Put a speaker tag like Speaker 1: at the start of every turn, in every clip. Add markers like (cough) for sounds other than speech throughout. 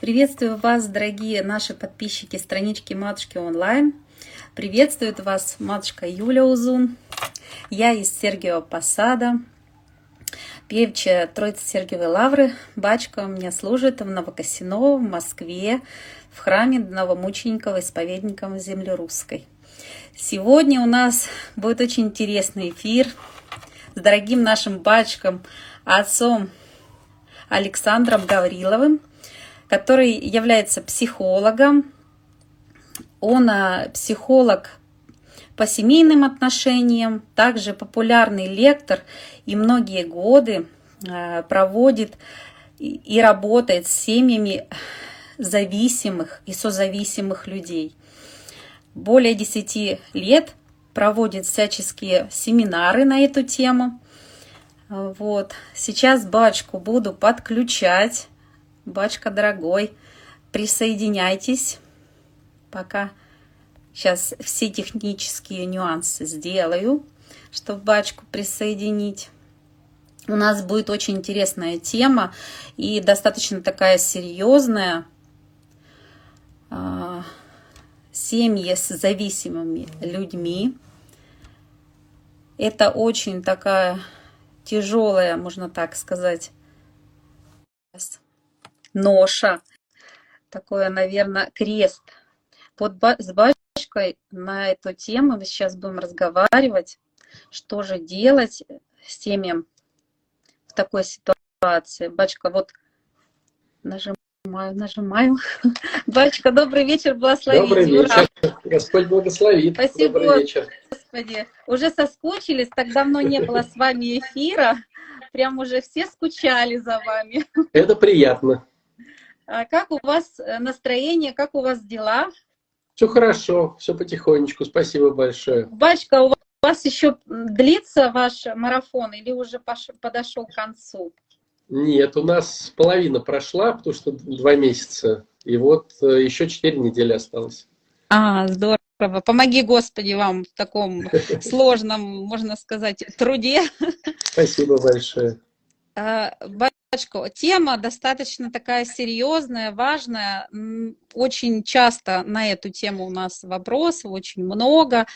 Speaker 1: Приветствую вас, дорогие наши подписчики странички Матушки онлайн. Приветствует вас матушка Юля Узун. Я из Сергиева Посада, певчая Троицы Сергиевой Лавры. Бачка у меня служит в Новокосиново, в Москве, в храме новомучеников исповедников земли русской. Сегодня у нас будет очень интересный эфир с дорогим нашим батюшком, отцом Александром Гавриловым, который является психологом. Он а, психолог по семейным отношениям, также популярный лектор и многие годы а, проводит и работает с семьями зависимых и созависимых людей. Более 10 лет проводит всяческие семинары на эту тему. Вот. Сейчас бачку буду подключать. Бачка дорогой, присоединяйтесь. Пока сейчас все технические нюансы сделаю, чтобы бачку присоединить. У нас будет очень интересная тема и достаточно такая серьезная. А, семьи с зависимыми людьми. Это очень такая тяжелая, можно так сказать, ноша, такое, наверное, крест. Вот с батюшкой на эту тему мы сейчас будем разговаривать, что же делать с теми в такой ситуации. Батюшка, вот нажимаю, нажимаю. (laughs) Батюшка, добрый вечер, благословите.
Speaker 2: Добрый вечер, Ура. Господь благословит.
Speaker 1: Спасибо, добрый вечер. Господи. Уже соскучились, так давно не было с вами эфира. Прям уже все скучали за вами.
Speaker 2: Это приятно.
Speaker 1: А как у вас э, настроение, как у вас дела?
Speaker 2: Все хорошо, все потихонечку. Спасибо большое.
Speaker 1: Бачка, у вас еще длится ваш марафон или уже подошел к концу?
Speaker 2: Нет, у нас половина прошла, потому что два месяца. И вот э, еще четыре недели осталось.
Speaker 1: А, здорово. Помоги, Господи, вам в таком (laughs) сложном, можно сказать, труде.
Speaker 2: Спасибо большое.
Speaker 1: А, тема достаточно такая серьезная, важная. Очень часто на эту тему у нас вопросов, очень много.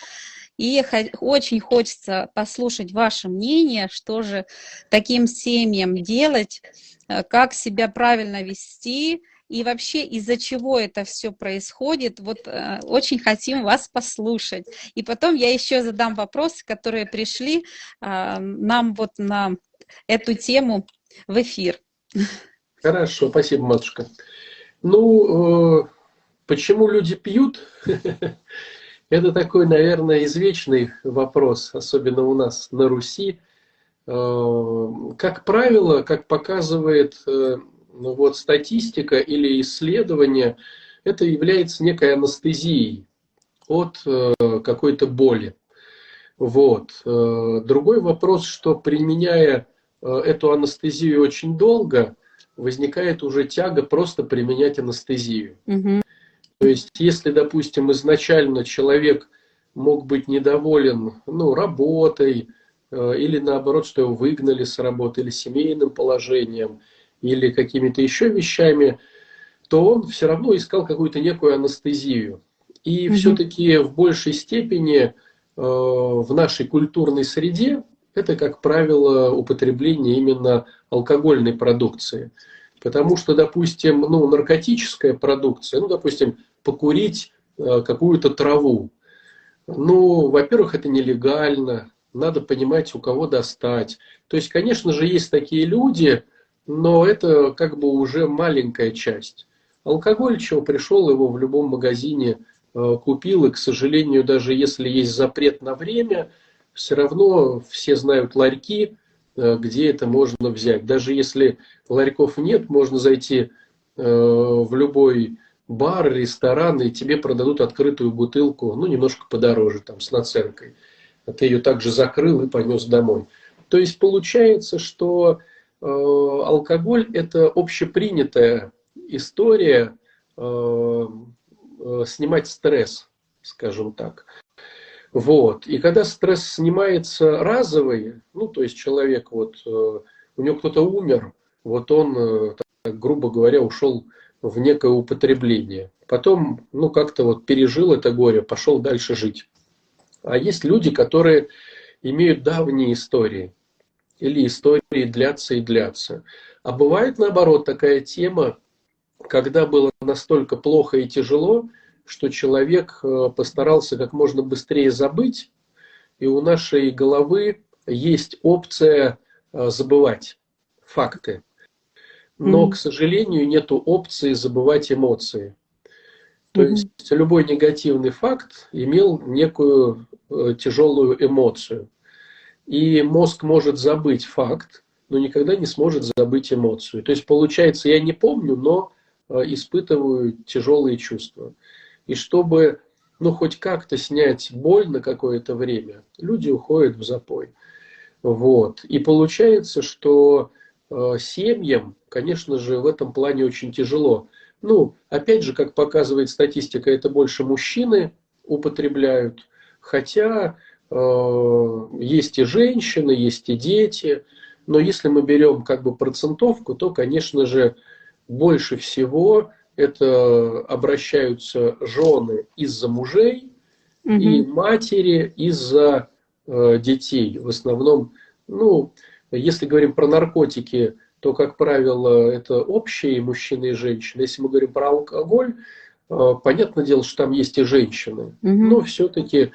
Speaker 1: И очень хочется послушать ваше мнение, что же таким семьям делать, э, как себя правильно вести, и вообще из-за чего это все происходит. Вот э, очень хотим вас послушать. И потом я еще задам вопросы, которые пришли э, нам вот на эту тему в эфир.
Speaker 2: Хорошо, спасибо, матушка. Ну, э, почему люди пьют? (laughs) Это такой, наверное, извечный вопрос, особенно у нас на Руси. Э, как правило, как показывает э, ну вот статистика или исследование, это является некой анестезией от какой-то боли. Вот. Другой вопрос, что применяя эту анестезию очень долго, возникает уже тяга просто применять анестезию. Угу. То есть, если, допустим, изначально человек мог быть недоволен ну, работой, или наоборот, что его выгнали с работы, или семейным положением – или какими-то еще вещами, то он все равно искал какую-то некую анестезию. И mm все-таки в большей степени э, в нашей культурной среде это, как правило, употребление именно алкогольной продукции. Потому что, допустим, ну, наркотическая продукция, ну, допустим, покурить э, какую-то траву, ну, во-первых, это нелегально, надо понимать, у кого достать. То есть, конечно же, есть такие люди, но это как бы уже маленькая часть. Алкоголь, чего пришел, его в любом магазине э, купил, и, к сожалению, даже если есть запрет на время, все равно все знают ларьки, э, где это можно взять. Даже если ларьков нет, можно зайти э, в любой бар, ресторан, и тебе продадут открытую бутылку, ну, немножко подороже, там, с наценкой. А ты ее также закрыл и понес домой. То есть получается, что Э, алкоголь – это общепринятая история снимать стресс, скажем так. Вот. И когда стресс снимается разовый, ну, то есть человек, вот, у него кто-то умер, вот он грубо говоря, ушел в некое употребление. Потом, ну, как-то вот пережил это горе, пошел дальше жить. А есть люди, которые имеют давние истории. Или истории длятся и длятся. А бывает, наоборот, такая тема, когда было настолько плохо и тяжело, что человек э, постарался как можно быстрее забыть, и у нашей головы есть опция э, забывать факты. Но, mm-hmm. к сожалению, нет опции забывать эмоции. То mm-hmm. есть любой негативный факт имел некую э, тяжелую эмоцию. И мозг может забыть факт, но никогда не сможет забыть эмоцию. То есть получается, я не помню, но э, испытываю тяжелые чувства. И чтобы ну, хоть как-то снять боль на какое-то время, люди уходят в запой. Вот. И получается, что э, семьям, конечно же, в этом плане очень тяжело. Ну, опять же, как показывает статистика, это больше мужчины употребляют, хотя э, есть и женщины, есть и дети. Но если мы берем как бы процентовку, то, конечно же, больше всего это обращаются жены из-за мужей угу. и матери из-за э, детей. В основном, ну, если говорим про наркотики, то, как правило, это общие мужчины и женщины. Если мы говорим про алкоголь, э, понятное дело, что там есть и женщины. Угу. Но все-таки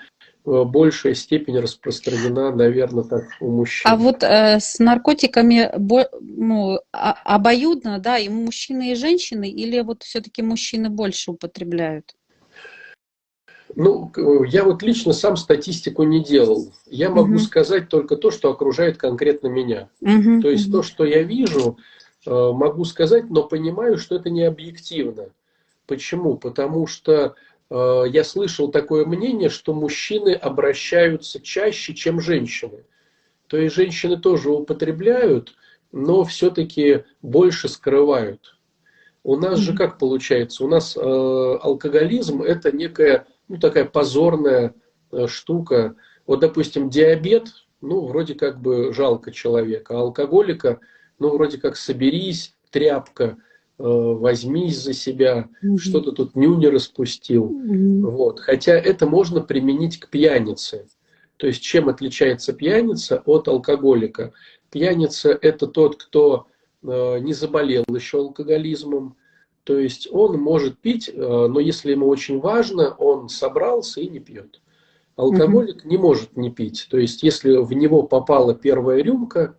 Speaker 2: большая степень распространена, наверное, так у мужчин.
Speaker 1: А вот э, с наркотиками ну, а, обоюдно, да, и мужчины, и женщины, или вот все-таки мужчины больше употребляют?
Speaker 2: Ну, я вот лично сам статистику не делал. Я могу угу. сказать только то, что окружает конкретно меня. Угу, то есть угу. то, что я вижу, э, могу сказать, но понимаю, что это не объективно. Почему? Потому что Э, я слышал такое мнение, что мужчины обращаются чаще, чем женщины. То есть женщины тоже употребляют, но все-таки больше скрывают. У нас же как получается? У нас э, алкоголизм это некая, ну такая позорная э, штука. Вот, допустим, диабет, ну вроде как бы жалко человека, а алкоголика, ну вроде как соберись, тряпка. Э, возьмись за себя, угу. что-то тут нюни распустил. Угу. Вот. Хотя это можно применить к пьянице. То есть чем отличается пьяница от алкоголика? Пьяница – это тот, кто э, не заболел еще алкоголизмом. То есть он может пить, э, но если ему очень важно, он собрался и не пьет. Алкоголик угу. не может не пить. То есть если в него попала первая рюмка,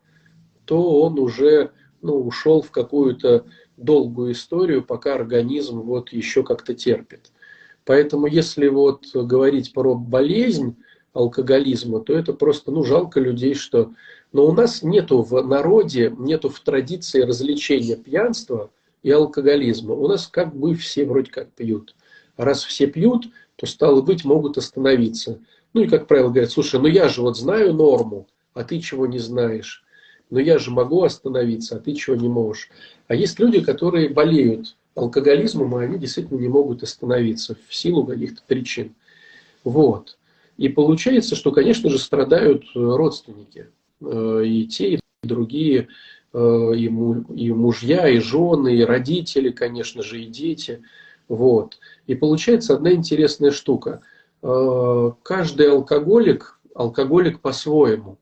Speaker 2: то он уже ну, ушел в какую-то долгую историю, пока организм вот еще как-то терпит. Поэтому если вот говорить про болезнь алкоголизма, то это просто, ну, жалко людей, что... Но у нас нету в народе, нету в традиции развлечения пьянства и алкоголизма. У нас как бы все вроде как пьют. Раз все пьют, то, стало быть, могут остановиться. Ну и, как правило, говорят, слушай, ну я же вот знаю норму, а ты чего не знаешь но я же могу остановиться, а ты чего не можешь. А есть люди, которые болеют алкоголизмом, а они действительно не могут остановиться в силу каких-то причин. Вот. И получается, что, конечно же, страдают родственники. Э, и те, и другие, э, и мужья, и жены, и родители, конечно же, и дети. Вот. И получается одна интересная штука. Э, каждый алкоголик, алкоголик по-своему.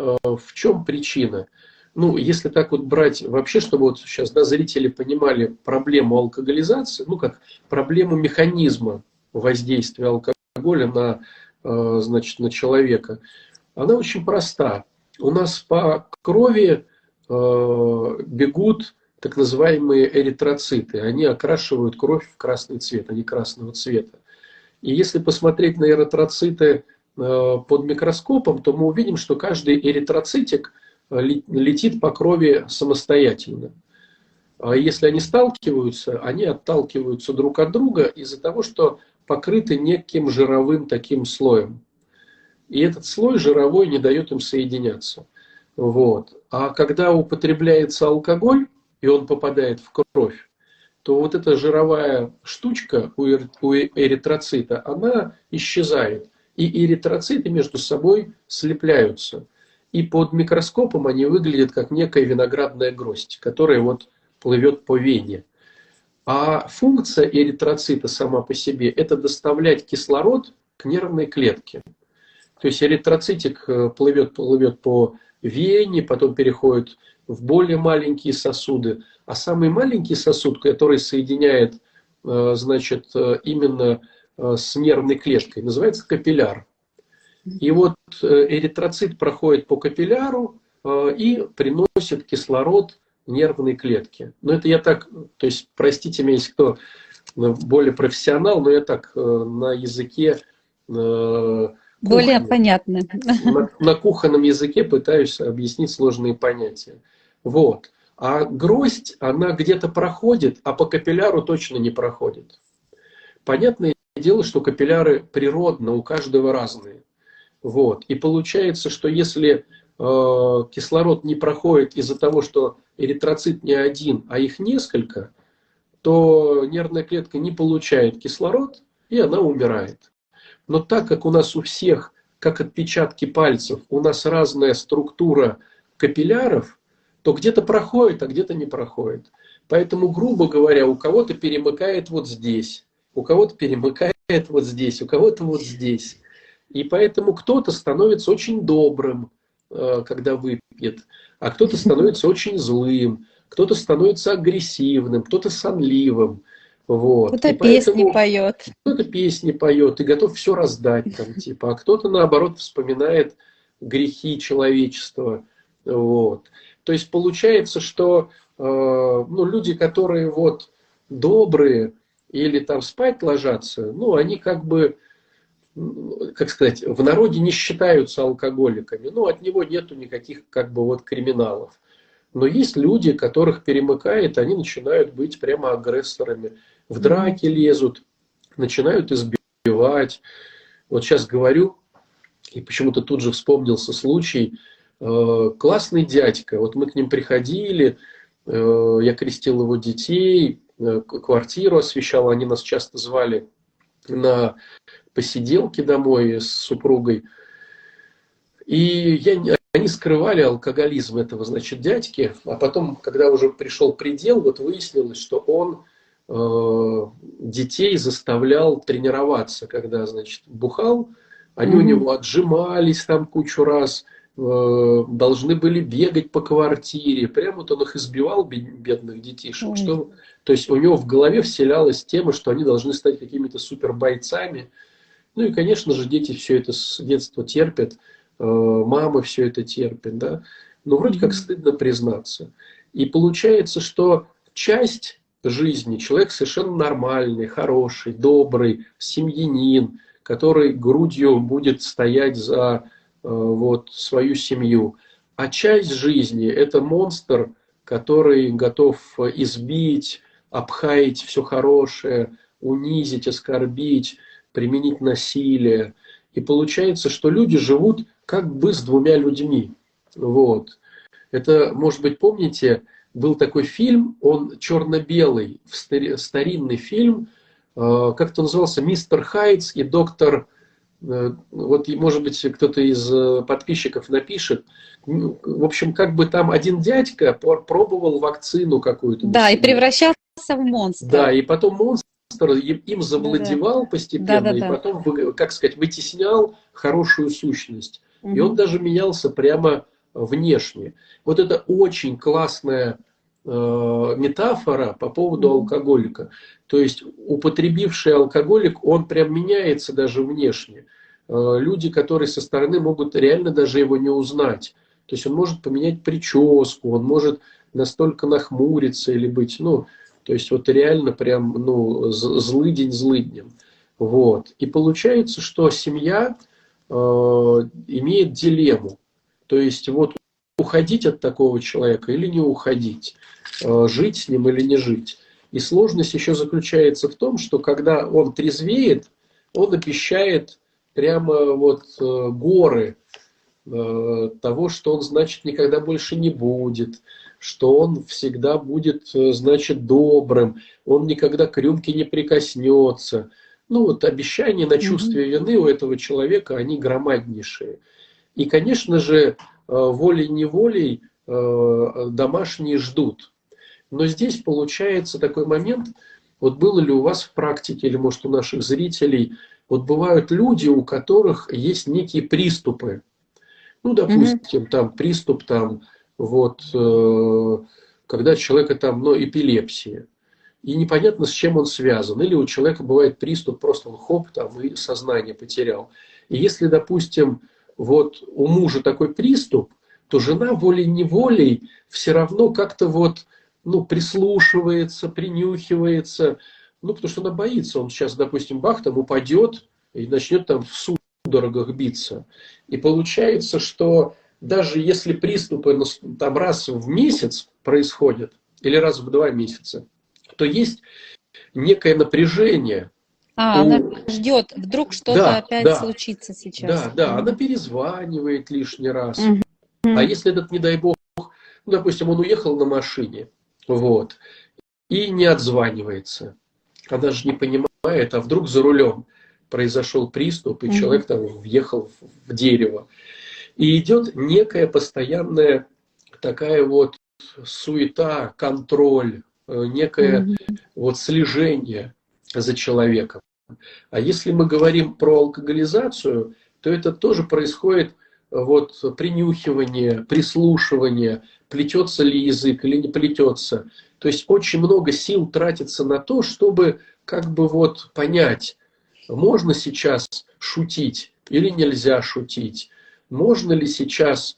Speaker 2: Э, в чем причина? Ну, если так вот брать вообще, чтобы вот сейчас да, зрители понимали проблему алкоголизации, ну, как проблему механизма воздействия алкоголя на, э, значит, на человека, она очень проста. У нас по крови э, бегут так называемые эритроциты. Они окрашивают кровь в красный цвет, они красного цвета. И если посмотреть на эритроциты под микроскопом, то мы увидим, что каждый эритроцитик э, летит по крови самостоятельно. А если они сталкиваются, они отталкиваются друг от друга из-за того, что покрыты неким жировым таким слоем. И этот слой жировой не дает им соединяться. Вот. А когда употребляется алкоголь, и он попадает в кровь, то вот эта жировая штучка у эритроцита, она исчезает и эритроциты между собой слепляются. И под микроскопом они выглядят как некая виноградная гроздь, которая вот плывет по вене. А функция эритроцита сама по себе – это доставлять кислород к нервной клетке. То есть эритроцитик э, плывет, плывет по вене, потом переходит в более маленькие сосуды. А самый маленький сосуд, который соединяет э, значит, э, именно с нервной клеткой, называется капилляр. И вот эритроцит проходит по капилляру и приносит кислород нервной клетке. Но это я так, то есть, простите меня, если кто более профессионал, но я так на языке
Speaker 1: более кухонном. понятно.
Speaker 2: На, на кухонном языке пытаюсь объяснить сложные понятия. Вот. А гроздь, она где-то проходит, а по капилляру точно не проходит. Понятное дело, что капилляры природно, у каждого разные. Вот. И получается, что если э, кислород не проходит из-за того, что эритроцит не один, а их несколько, то нервная клетка не получает кислород, и она умирает. Но так как у нас у всех, как отпечатки пальцев, у нас разная структура капилляров, то где-то проходит, а где-то не проходит. Поэтому, грубо говоря, у кого-то перемыкает вот здесь, у кого-то перемыкает вот здесь, у кого-то вот здесь. И поэтому кто-то становится очень добрым, э, когда выпьет, а кто-то становится очень злым, кто-то становится агрессивным, кто-то сонливым. Вот.
Speaker 1: Кто-то песни поет.
Speaker 2: Кто-то песни поет и готов все раздать там, (laughs) типа, а кто-то наоборот вспоминает грехи человечества. Вот. То есть получается, что э, ну, люди, которые вот добрые или там спать ложатся, ну, они как бы, как сказать, в народе не считаются алкоголиками. Ну, от него нету никаких как бы вот криминалов. Но есть люди, которых перемыкает, они начинают быть прямо агрессорами в драки лезут, начинают избивать. Вот сейчас говорю, и почему-то тут же вспомнился случай, э, классный дядька, вот мы к ним приходили, э, я крестил его детей, квартиру освещал, они нас часто звали на посиделки домой с супругой. И я, они скрывали алкоголизм этого, значит, дядьки, а потом, когда уже пришел предел, вот выяснилось, что он Э, детей заставлял тренироваться, когда, значит, бухал, они mm-hmm. у него отжимались там кучу раз, э, должны были бегать по квартире, прямо вот он их избивал, бедных детишек, что, то есть у него в голове вселялась тема, что они должны стать какими-то супербойцами, ну и, конечно же, дети все это с детства терпят, э, мамы все это терпят, да, но вроде как стыдно признаться. И получается, что часть жизни человек совершенно нормальный, хороший, добрый, семьянин, который грудью будет стоять за э, вот, свою семью. А часть жизни – это монстр, который готов избить, обхаять все хорошее, унизить, оскорбить, применить насилие. И получается, что люди живут как бы с двумя людьми. Вот. Это, может быть, помните, был такой фильм, он черно-белый, старинный фильм, э, как это назывался, «Мистер Хайтс» и «Доктор...» э, Вот, может быть, кто-то из э, подписчиков напишет. В общем, как бы там один дядька пробовал вакцину какую-то.
Speaker 1: Да, и превращался в монстра.
Speaker 2: Да, и потом монстр им завладевал да, постепенно, да, да, и потом, как сказать, вытеснял хорошую сущность. Угу. И он даже менялся прямо внешне. Вот это очень классная метафора по поводу алкоголика. То есть употребивший алкоголик, он прям меняется даже внешне. Э, люди, которые со стороны могут реально даже его не узнать. То есть он может поменять прическу, он может настолько нахмуриться или быть, ну, то есть вот реально прям, ну, злыдень злыднем. Вот. И получается, что семья э, имеет дилемму. То есть вот уходить от такого человека или не уходить, э, жить с ним или не жить. И сложность еще заключается в том, что когда он трезвеет, он обещает прямо вот э, горы э, того, что он, значит, никогда больше не будет, что он всегда будет, значит, добрым, он никогда к рюмке не прикоснется. Ну вот обещания на чувстве вины у этого человека, они громаднейшие. И, конечно же, волей-неволей э, домашние ждут. Но здесь получается такой момент, вот было ли у вас в практике, или может у наших зрителей, вот бывают люди, у которых есть некие приступы. Ну, допустим, mm-hmm. там приступ, там, вот, э, когда человека там, ну, эпилепсия. И непонятно, с чем он связан. Или у человека бывает приступ, просто он хоп, там, и сознание потерял. И если, допустим, вот у мужа такой приступ, то жена волей-неволей все равно как-то вот, ну, прислушивается, принюхивается, ну, потому что она боится. Он сейчас, допустим, бах, там упадет и начнет там в судорогах биться. И получается, что даже если приступы там раз в месяц происходят, или раз в два месяца, то есть некое напряжение.
Speaker 1: А, она ждет, вдруг что-то да, опять да, случится сейчас.
Speaker 2: Да, да, она перезванивает лишний раз. Угу. А если этот, не дай бог, ну, допустим, он уехал на машине, вот, и не отзванивается, она же не понимает, а вдруг за рулем произошел приступ, и угу. человек там въехал в дерево. И идет некая постоянная такая вот суета, контроль, Э, некое mm-hmm. вот слежение за человеком. А если мы говорим про алкоголизацию, то это тоже происходит э, вот принюхивание, прислушивание, плетется ли язык или не плетется. То есть очень много сил тратится на то, чтобы как бы вот понять, можно сейчас шутить или нельзя шутить, можно ли сейчас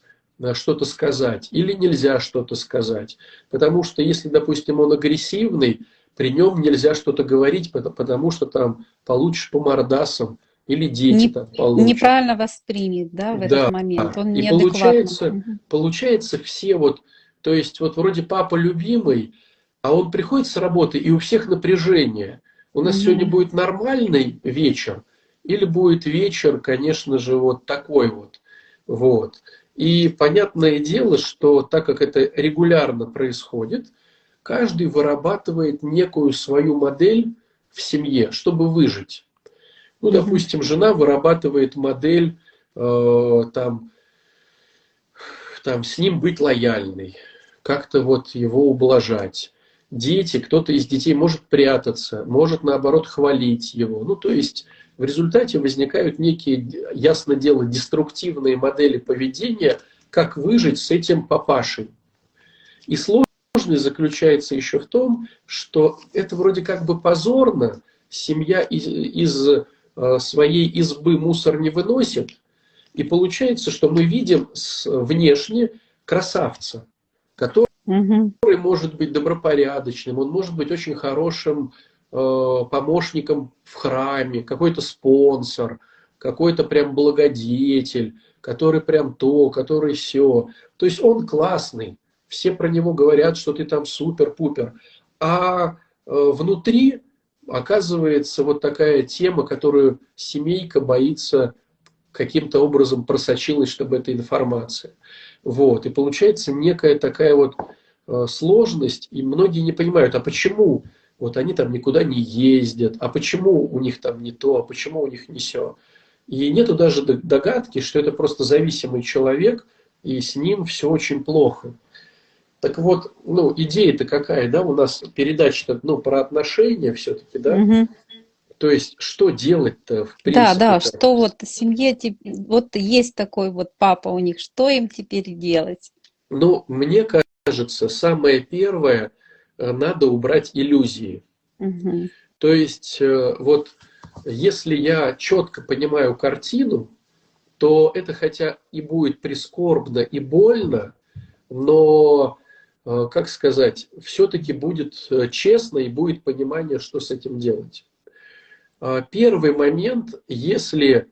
Speaker 2: что-то сказать или нельзя что-то сказать. Потому что если, допустим, он агрессивный, при нем нельзя что-то говорить, потому что там получишь по мордасам или дети не, там получат.
Speaker 1: Неправильно воспримет, да, в да. этот момент. Он
Speaker 2: И получается, получается все вот, то есть вот вроде папа любимый, а он приходит с работы, и у всех напряжение. У нас mm сегодня будет нормальный вечер, или будет вечер, конечно же, вот такой вот. Вот. И понятное дело, что так как это регулярно происходит, каждый вырабатывает некую свою модель в семье, чтобы выжить. Ну, допустим, жена вырабатывает модель э, там, там с ним быть лояльной, как-то вот его ублажать. Дети, кто-то из детей может прятаться, может наоборот хвалить его. Ну, то есть в результате возникают некие, ясно дело, деструктивные модели поведения, как выжить с этим папашей. И сложность заключается еще в том, что это вроде как бы позорно, семья из, из э, своей избы мусор не выносит, и получается, что мы видим внешне красавца, который угу. может быть добропорядочным, он может быть очень хорошим Э, помощником в храме, какой-то спонсор, какой-то прям благодетель, который прям то, который все. То есть он классный. Все про него говорят, что ты там супер-пупер. А э, внутри оказывается вот такая тема, которую семейка боится каким-то образом просочилась, чтобы эта информация. Вот. И получается некая такая вот э, сложность, и многие не понимают, а почему вот они там никуда не ездят, а почему у них там не то, а почему у них не все. И нету даже догадки, что это просто зависимый человек, и с ним все очень плохо. Так вот, ну, идея-то какая, да, у нас передача ну, про отношения все-таки, да? Угу. То есть, что делать-то в
Speaker 1: принципе? Да, да, что вот семье, вот есть такой вот папа у них, что им теперь делать?
Speaker 2: Ну, мне кажется, самое первое – Э, надо убрать иллюзии. Угу. То есть, э, вот если я четко понимаю картину, то это хотя и будет прискорбно и больно, но, как сказать, все-таки будет честно и будет понимание, что с этим делать. Первый момент, если,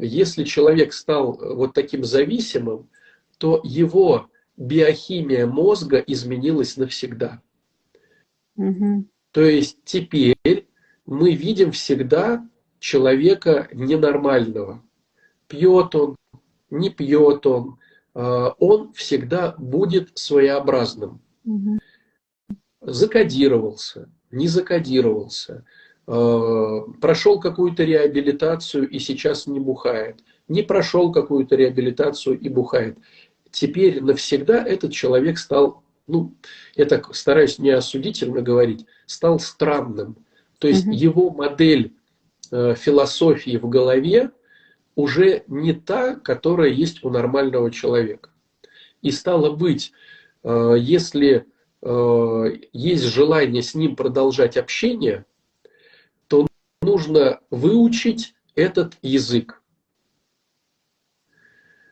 Speaker 2: если человек стал вот таким зависимым, то его биохимия мозга изменилась навсегда. Угу. То есть теперь мы видим всегда человека ненормального. Пьет он, не пьет он, а, он всегда будет своеобразным. Угу. Закодировался, не закодировался, а, прошел какую-то реабилитацию и сейчас не бухает, не прошел какую-то реабилитацию и бухает теперь навсегда этот человек стал ну, я так стараюсь не осудительно говорить, стал странным. То есть угу. его модель э, философии в голове уже не та, которая есть у нормального человека. И стало быть, э, если э, есть желание с ним продолжать общение, то нужно выучить этот язык.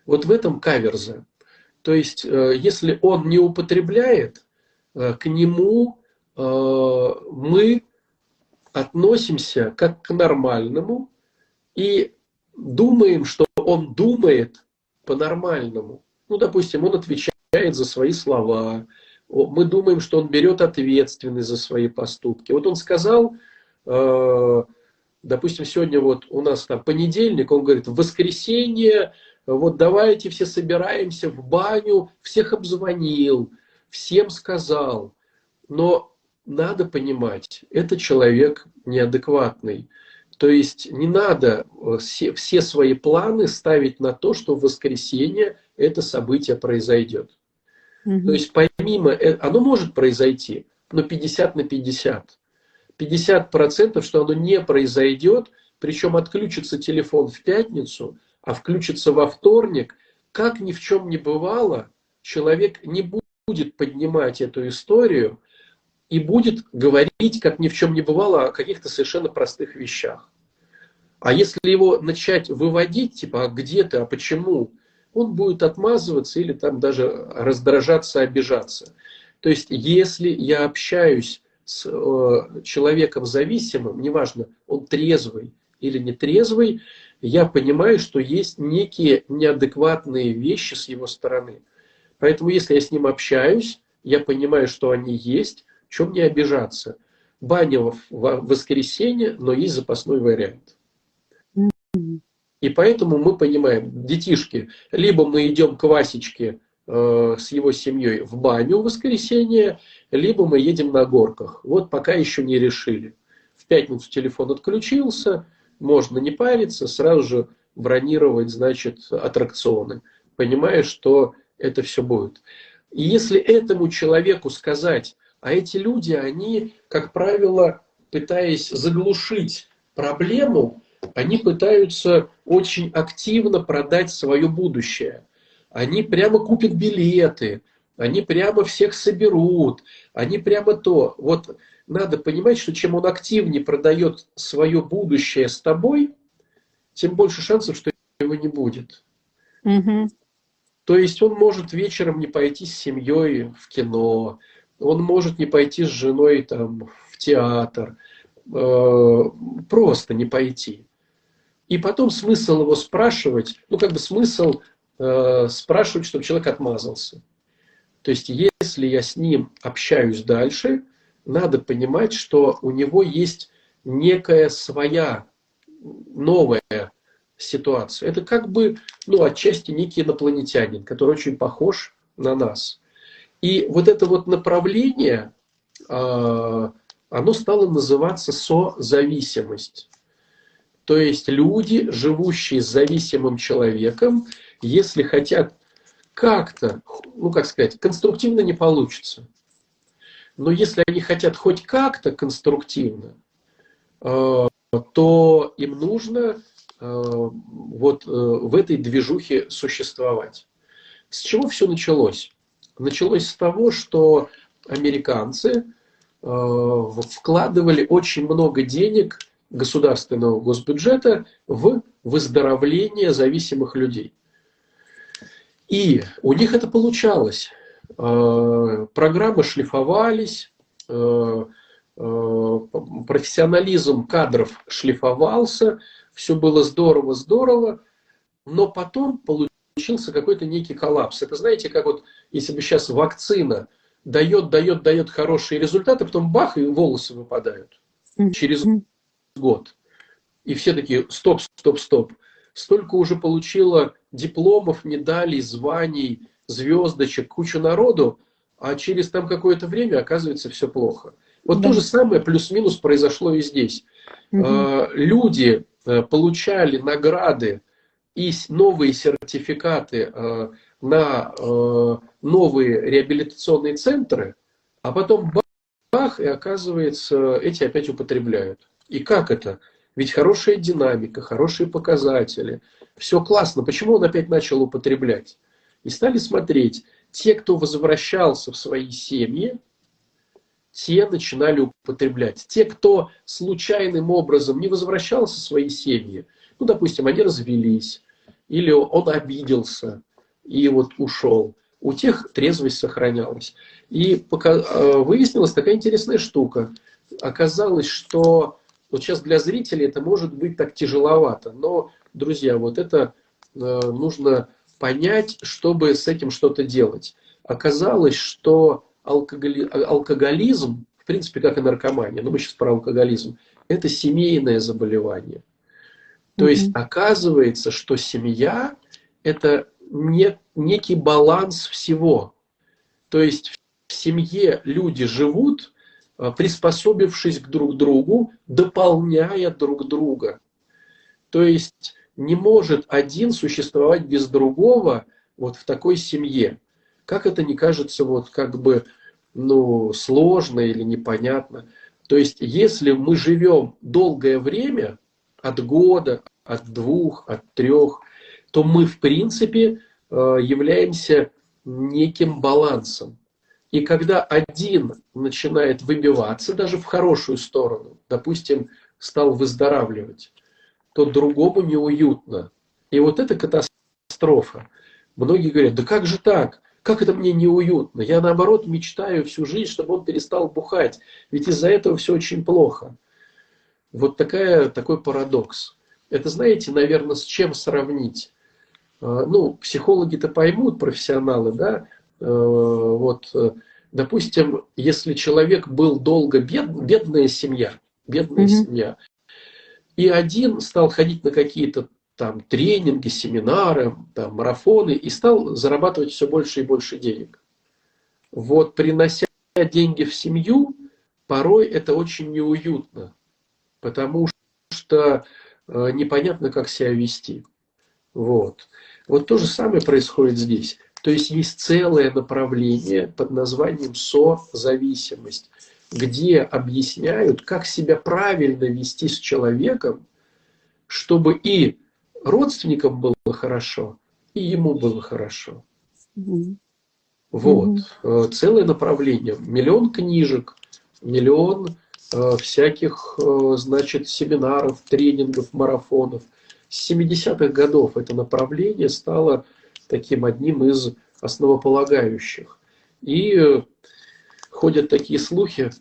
Speaker 2: Вот в этом каверза. То есть, э, если он не употребляет, к нему мы относимся как к нормальному и думаем, что он думает по-нормальному. Ну, допустим, он отвечает за свои слова. Мы думаем, что он берет ответственность за свои поступки. Вот он сказал, допустим, сегодня вот у нас там понедельник, он говорит, в воскресенье вот давайте все собираемся в баню, всех обзвонил, всем сказал. Но надо понимать, это человек неадекватный. То есть не надо э, все, все свои планы ставить на то, что в воскресенье это событие произойдет. Угу. То есть помимо, э, оно может произойти, но 50 на 50. 50 процентов, что оно не произойдет, причем отключится телефон в пятницу – а включится во вторник, как ни в чем не бывало, человек не будет поднимать эту историю и будет говорить, как ни в чем не бывало, о каких-то совершенно простых вещах. А если его начать выводить, типа, а где ты, а почему, он будет отмазываться или там даже раздражаться, обижаться. То есть, если я общаюсь с э, человеком зависимым, неважно, он трезвый или нетрезвый, я понимаю, что есть некие неадекватные вещи с его стороны. Поэтому, если я с ним общаюсь, я понимаю, что они есть, чем мне обижаться. Баня в воскресенье, но есть запасной вариант. И поэтому мы понимаем, детишки, либо мы идем к Васечке э, с его семьей в баню в воскресенье, либо мы едем на горках. Вот пока еще не решили. В пятницу телефон отключился, можно не париться, сразу же бронировать, значит, аттракционы, понимая, что это все будет. И если этому человеку сказать, а эти люди, они, как правило, пытаясь заглушить проблему, они пытаются очень активно продать свое будущее. Они прямо купят билеты, они прямо всех соберут, они прямо то. Вот надо понимать, что чем он активнее продает свое будущее с тобой, тем больше шансов, что его не будет. Угу. То есть он может вечером не пойти с семьей в кино, он может не пойти с женой там, в театр, э, просто не пойти. И потом смысл его спрашивать, ну как бы смысл э, спрашивать, чтобы человек отмазался. То есть если я с ним общаюсь дальше, надо понимать, что у него есть некая своя новая ситуация. Это как бы, ну, отчасти некий инопланетянин, который очень похож на нас. И вот это вот направление, а, оно стало называться созависимость. То есть люди, живущие с зависимым человеком, если хотят как-то, ну как сказать, конструктивно не получится – но если они хотят хоть как-то конструктивно, э, то им нужно э, вот э, в этой движухе существовать. С чего все началось? Началось с того, что американцы вкладывали очень много денег государственного госбюджета в выздоровление зависимых людей. И у них это получалось. Э, программы шлифовались, э, э, профессионализм кадров шлифовался, все было здорово-здорово, но потом получился какой-то некий коллапс. Это знаете, как вот если бы сейчас вакцина дает, дает, дает хорошие результаты, потом бах, и волосы выпадают через год. И все такие, стоп, стоп, стоп. Столько уже получила дипломов, медалей, званий, звездочек, кучу народу, а через там какое-то время оказывается все плохо. Вот да. то же самое плюс-минус произошло и здесь. Угу. Люди э, получали награды и новые сертификаты э, на э, новые реабилитационные центры, а потом бах, и оказывается, эти опять употребляют. И как это? Ведь хорошая динамика, хорошие показатели, все классно. Почему он опять начал употреблять? И стали смотреть, те, кто возвращался в свои семьи, те начинали употреблять. Те, кто случайным образом не возвращался в свои семьи, ну, допустим, они развелись, или он обиделся и вот ушел, у тех трезвость сохранялась. И пока, э, выяснилась такая интересная штука. Оказалось, что вот сейчас для зрителей это может быть так тяжеловато, но, друзья, вот это э, нужно понять, чтобы с этим что-то делать. Оказалось, что алкоголи, алкоголизм, в принципе, как и наркомания, но мы сейчас про алкоголизм, это семейное заболевание. То mm-hmm. есть оказывается, что семья это не, некий баланс всего. То есть в семье люди живут, а, приспособившись к друг другу, дополняя друг друга. То есть не может один существовать без другого вот в такой семье. Как это не кажется вот как бы ну, сложно или непонятно. То есть если мы живем долгое время, от года, от двух, от трех, то мы в принципе э, являемся неким балансом. И когда один начинает выбиваться даже в хорошую сторону, допустим, стал выздоравливать, то другому неуютно. И вот это катастрофа. Многие говорят, да как же так? Как это мне неуютно? Я наоборот мечтаю всю жизнь, чтобы он перестал бухать. Ведь из-за этого все очень плохо. Вот такая, такой парадокс. Это знаете, наверное, с чем сравнить? А, ну, психологи-то поймут, профессионалы, да, Э, вот, э, допустим, если человек был долго бед, бедная семья, бедная mm-hmm. семья, и один стал ходить на какие-то там тренинги, семинары, там, марафоны, и стал зарабатывать все больше и больше денег. Вот принося деньги в семью, порой это очень неуютно, потому что э, непонятно, как себя вести. Вот. Вот то же самое происходит здесь. То есть есть целое направление под названием созависимость, где объясняют, как себя правильно вести с человеком, чтобы и родственникам было хорошо, и ему было хорошо. Mm-hmm. Вот. Mm-hmm. Целое направление. Миллион книжек, миллион э, всяких, э, значит, семинаров, тренингов, марафонов. С 70-х годов это направление стало таким одним из основополагающих. И э, ходят такие слухи,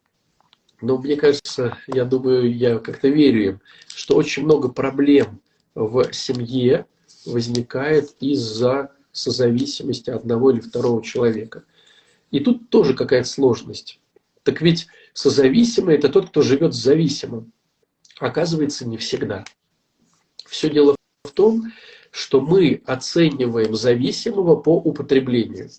Speaker 2: но мне кажется, я думаю, я как-то верю им, что очень много проблем в семье возникает из-за созависимости одного или второго человека. И тут тоже какая-то сложность. Так ведь созависимый – это тот, кто живет с зависимым. Оказывается, не всегда. Все дело в том, что мы оцениваем зависимого по употреблению.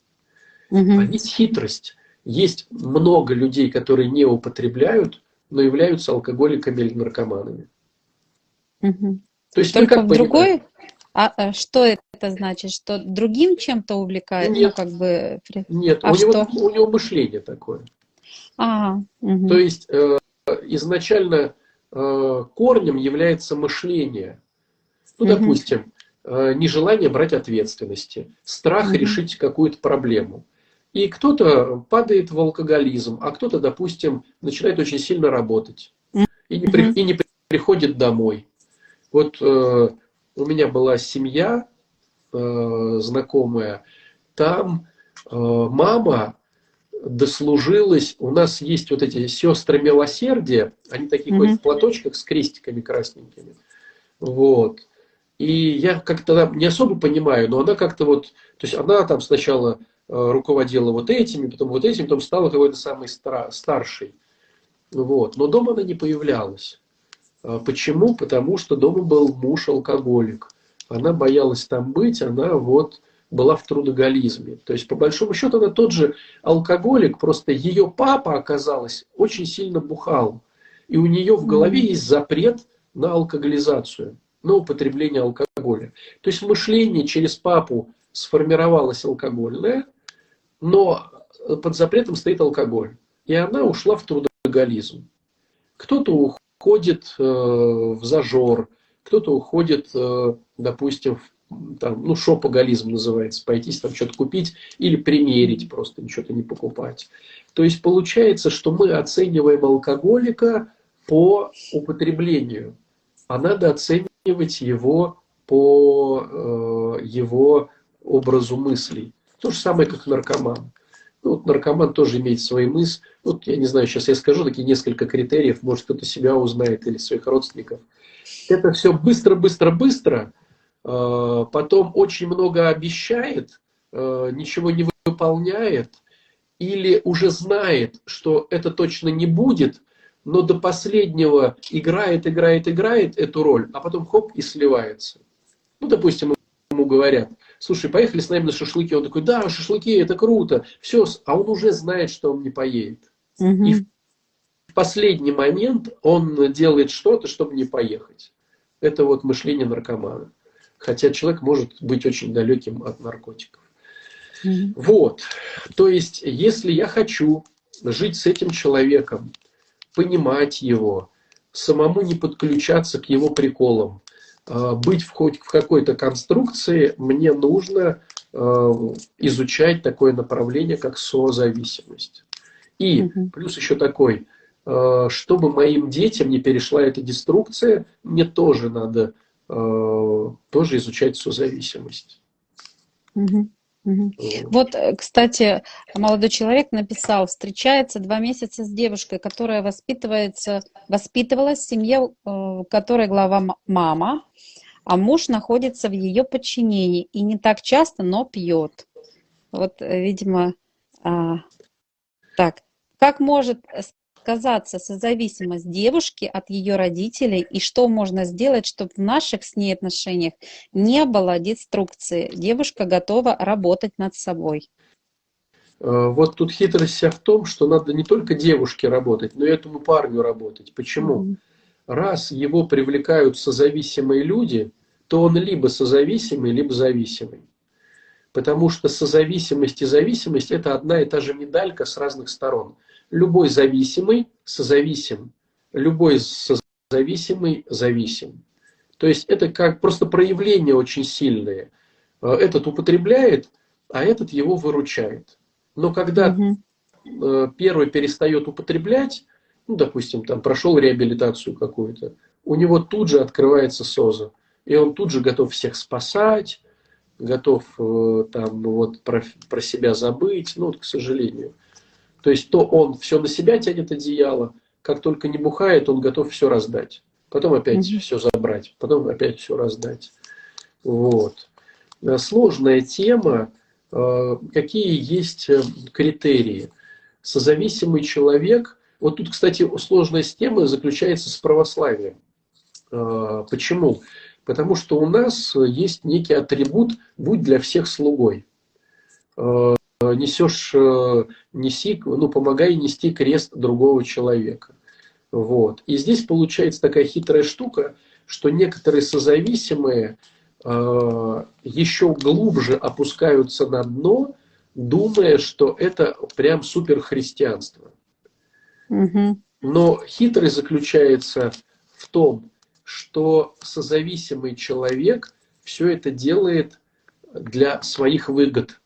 Speaker 2: Угу. А есть хитрость. Есть много людей, которые не употребляют, но являются алкоголиками или наркоманами.
Speaker 1: Угу. То есть Только как в другой? А, а что это значит? Что другим чем-то увлекает?
Speaker 2: Нет,
Speaker 1: ну, как бы...
Speaker 2: нет а у, что? него, у него мышление такое. А, угу. То есть э, изначально э, корнем является мышление. Ну, угу. допустим, Э, нежелание брать ответственности, страх решить какую-то проблему. И кто-то падает в алкоголизм, а кто-то, допустим, начинает очень сильно работать и не, при, и не приходит домой. Вот э, у меня была семья э, знакомая, там э, мама дослужилась, у нас есть вот эти сестры милосердия, они такие mm-hmm. в платочках с крестиками красненькими. Вот. И я как-то не особо понимаю, но она как-то вот, то есть она там сначала э, руководила вот этими, потом вот этим, потом стала какой-то самый старший. Вот. Но дома она не появлялась. А почему? Потому что дома был муж алкоголик. Она боялась там быть, она вот была в трудоголизме. То есть, по большому счету, она тот же алкоголик, просто ее папа, оказалось, очень сильно бухал. И у нее в голове есть запрет на алкоголизацию на употребление алкоголя. То есть мышление через папу сформировалась алкогольная, но под запретом стоит алкоголь. И она ушла в трудоголизм. Кто-то уходит э, в зажор, кто-то уходит, э, допустим, в там, ну, шопоголизм называется, пойти там что-то купить или примерить, просто ничего-то не покупать. То есть получается, что мы оцениваем алкоголика по употреблению, а надо оценивать его по э, его образу мыслей. То же самое, как наркоман. Ну, вот наркоман тоже имеет свои мысли. Вот я не знаю, сейчас я скажу такие несколько критериев, может кто-то себя узнает или своих родственников. Это все быстро, быстро, быстро. Э, потом очень много обещает, э, ничего не выполняет, или уже знает, что это точно не будет, но до последнего играет, играет, играет эту роль, а потом хоп и сливается. Ну, допустим, ему говорят, слушай, поехали с нами на шашлыки. Он такой, да, шашлыки, это круто. Все, а он уже знает, что он не поедет. Угу. И в последний момент он делает что-то, чтобы не поехать. Это вот мышление наркомана. Хотя человек может быть очень далеким от наркотиков. Угу. Вот. То есть, если я хочу жить с этим человеком, понимать его, самому не подключаться к его приколам, а, быть в, хоть в какой-то конструкции, мне нужно а, изучать такое направление, как созависимость. И угу. плюс еще такой, а, чтобы моим детям не перешла эта деструкция, мне тоже надо тоже изучать созависимость.
Speaker 1: Угу. Вот, э, кстати, молодой человек написал, встречается два месяца с девушкой, которая воспитывается, воспитывалась в семье, в э, которой глава мама, а муж находится в ее подчинении и не так часто, но пьет. Вот, э, видимо, а, так. Как может сказаться созависимость девушки от ее родителей и что можно сделать, чтобы в наших с ней отношениях не было деструкции? Девушка готова работать над собой.
Speaker 2: Э, вот тут хитрость вся в том, что надо не только девушке работать, но и этому парню работать. Почему? Mm-hmm. Раз его привлекают созависимые люди, то он либо созависимый, либо зависимый. Потому что созависимость и зависимость – это одна и та же медалька с разных сторон – Любой зависимый созависим. Любой созависимый зависим. То есть это как просто проявление очень сильное. Э, этот употребляет, а этот его выручает. Но когда угу. первый перестает употреблять, ну, допустим, там прошел реабилитацию какую-то, у него тут же открывается СОЗа. И он тут же готов всех спасать, готов э, там вот про, про себя забыть, ну, вот, к сожалению. То есть то он все на себя тянет одеяло, как только не бухает, он готов все раздать. Потом опять mm-hmm. все забрать, потом опять все раздать. Вот. Э, сложная тема. Э, какие есть э, критерии? Созависимый человек. Вот тут, кстати, сложность темы заключается с православием. Почему? Потому что у нас есть некий атрибут «будь для всех слугой» несешь, э, неси, ну, помогай нести крест другого человека. Вот. И здесь получается такая хитрая штука, что некоторые созависимые э, еще глубже опускаются на дно, думая, что это прям суперхристианство. Угу. Но хитрость заключается в том, что созависимый человек все это делает для своих выгод.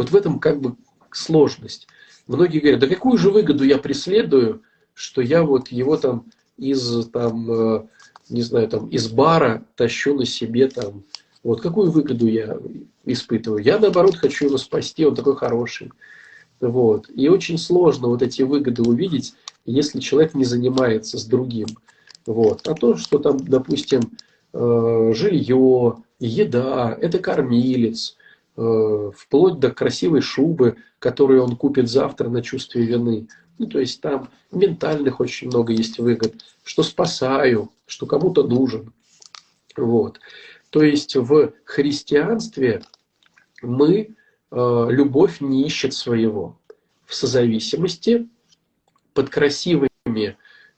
Speaker 2: Вот в этом как бы сложность. Многие говорят, да какую же выгоду я преследую, что я вот его там из, там, э, не знаю, там, из бара тащу на себе там. Вот какую выгоду я испытываю? Я, наоборот, хочу его спасти, он такой хороший. Вот. И очень сложно вот эти выгоды увидеть, если человек не занимается с другим. Вот. А то, что там, допустим, э, жилье, еда, это кормилец, вплоть до красивой шубы, которую он купит завтра на чувстве вины. Ну, то есть там ментальных очень много есть выгод, что спасаю, что кому-то нужен. Вот. То есть в христианстве мы, э, любовь не ищет своего. В созависимости под красивыми э,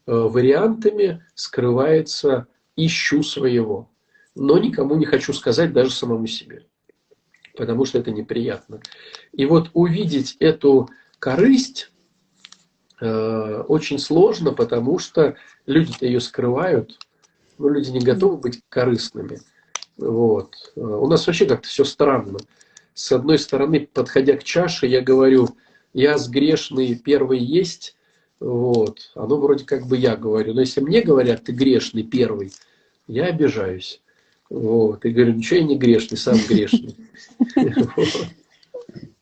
Speaker 2: вариантами скрывается «ищу своего». но никому не хочу сказать, даже самому себе, потому что это неприятно. И вот увидеть эту корысть э, очень сложно, потому что люди-то ее скрывают, но люди не готовы быть корыстными. Вот. У нас вообще как-то все странно. С одной стороны, подходя к чаше, я говорю, я с грешный первый есть, вот. Оно вроде как бы я говорю. Но если мне говорят, ты грешный первый, я обижаюсь. Вот. И говорю, ничего я не грешный, сам грешный.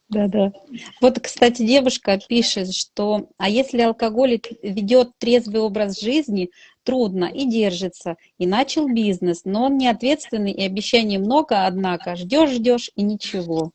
Speaker 1: Да-да. Вот, кстати, девушка пишет, что а если алкоголик ведет трезвый образ жизни, трудно и держится, и начал бизнес, но он не ответственный и обещаний много, однако ждешь, ждешь и ничего.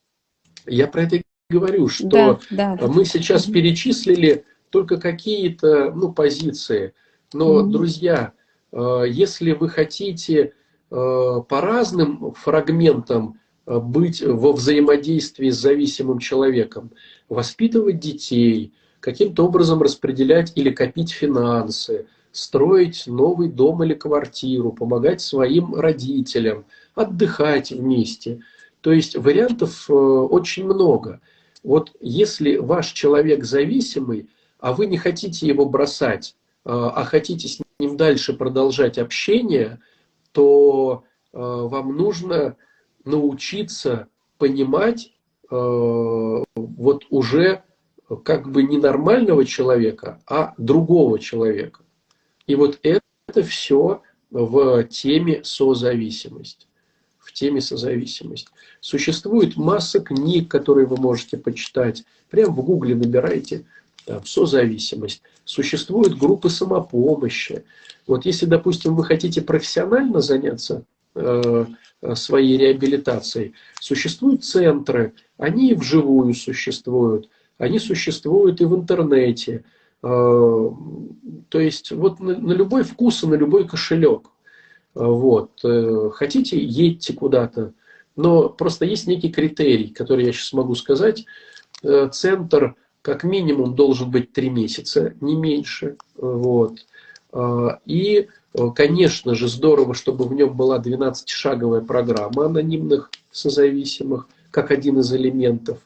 Speaker 2: Я про это говорю, что да, да. мы сейчас перечислили только какие-то ну, позиции. Но, mm-hmm. друзья, э, если вы хотите по разным фрагментам э, быть во взаимодействии с зависимым человеком, воспитывать детей, каким-то образом распределять или копить финансы, строить новый дом или квартиру, помогать своим родителям, отдыхать вместе. То есть вариантов очень много. Вот если ваш человек зависимый, а вы не хотите его бросать, а хотите с ним дальше продолжать общение, то а, вам нужно научиться понимать а, вот уже как бы не нормального человека, а другого человека. И вот это, это все в теме созависимость. В теме созависимость. Существует масса книг, которые вы можете почитать. Прямо в гугле набирайте там, созависимость. Существуют группы самопомощи. Вот если, допустим, вы хотите профессионально заняться э, своей реабилитацией, существуют центры, они и вживую существуют, они существуют и в интернете. Э, то есть вот на, на любой вкус и на любой кошелек. Вот. Э, хотите, едьте куда-то. Но просто есть некий критерий, который я сейчас могу сказать. Э, центр как минимум должен быть три месяца, не меньше. Вот. А, и, конечно же, здорово, чтобы в нем была 12-шаговая программа анонимных созависимых, как один из элементов.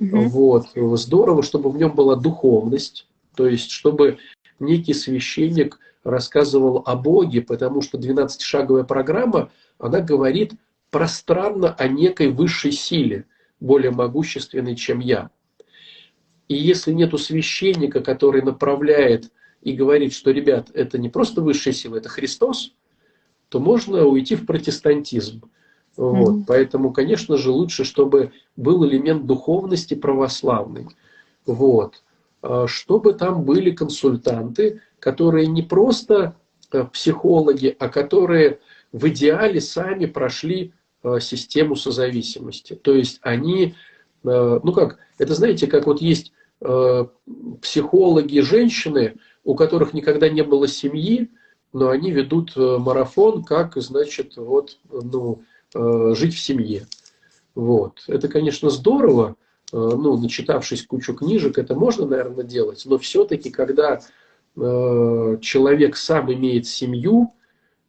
Speaker 2: Угу. Вот. Здорово, чтобы в нем была духовность, то есть чтобы некий священник рассказывал о Боге, потому что 12-шаговая программа, она говорит пространно о некой высшей силе, более могущественной, чем я. И если нету священника, который направляет и говорит, что, ребят, это не просто высшая сила, это Христос, то можно уйти в протестантизм. Вот. Mm-hmm. Поэтому, конечно же, лучше, чтобы был элемент духовности православный. Вот. А чтобы там были консультанты, которые не просто э, психологи, а которые в идеале сами прошли э, систему созависимости. То есть они ну как, это знаете, как вот есть э, психологи, женщины, у которых никогда не было семьи, но они ведут э, марафон, как, значит, вот, ну, жить в семье. Вот. Это, конечно, здорово, ну, начитавшись кучу книжек, это можно, наверное, делать, но все-таки, когда человек сам имеет семью,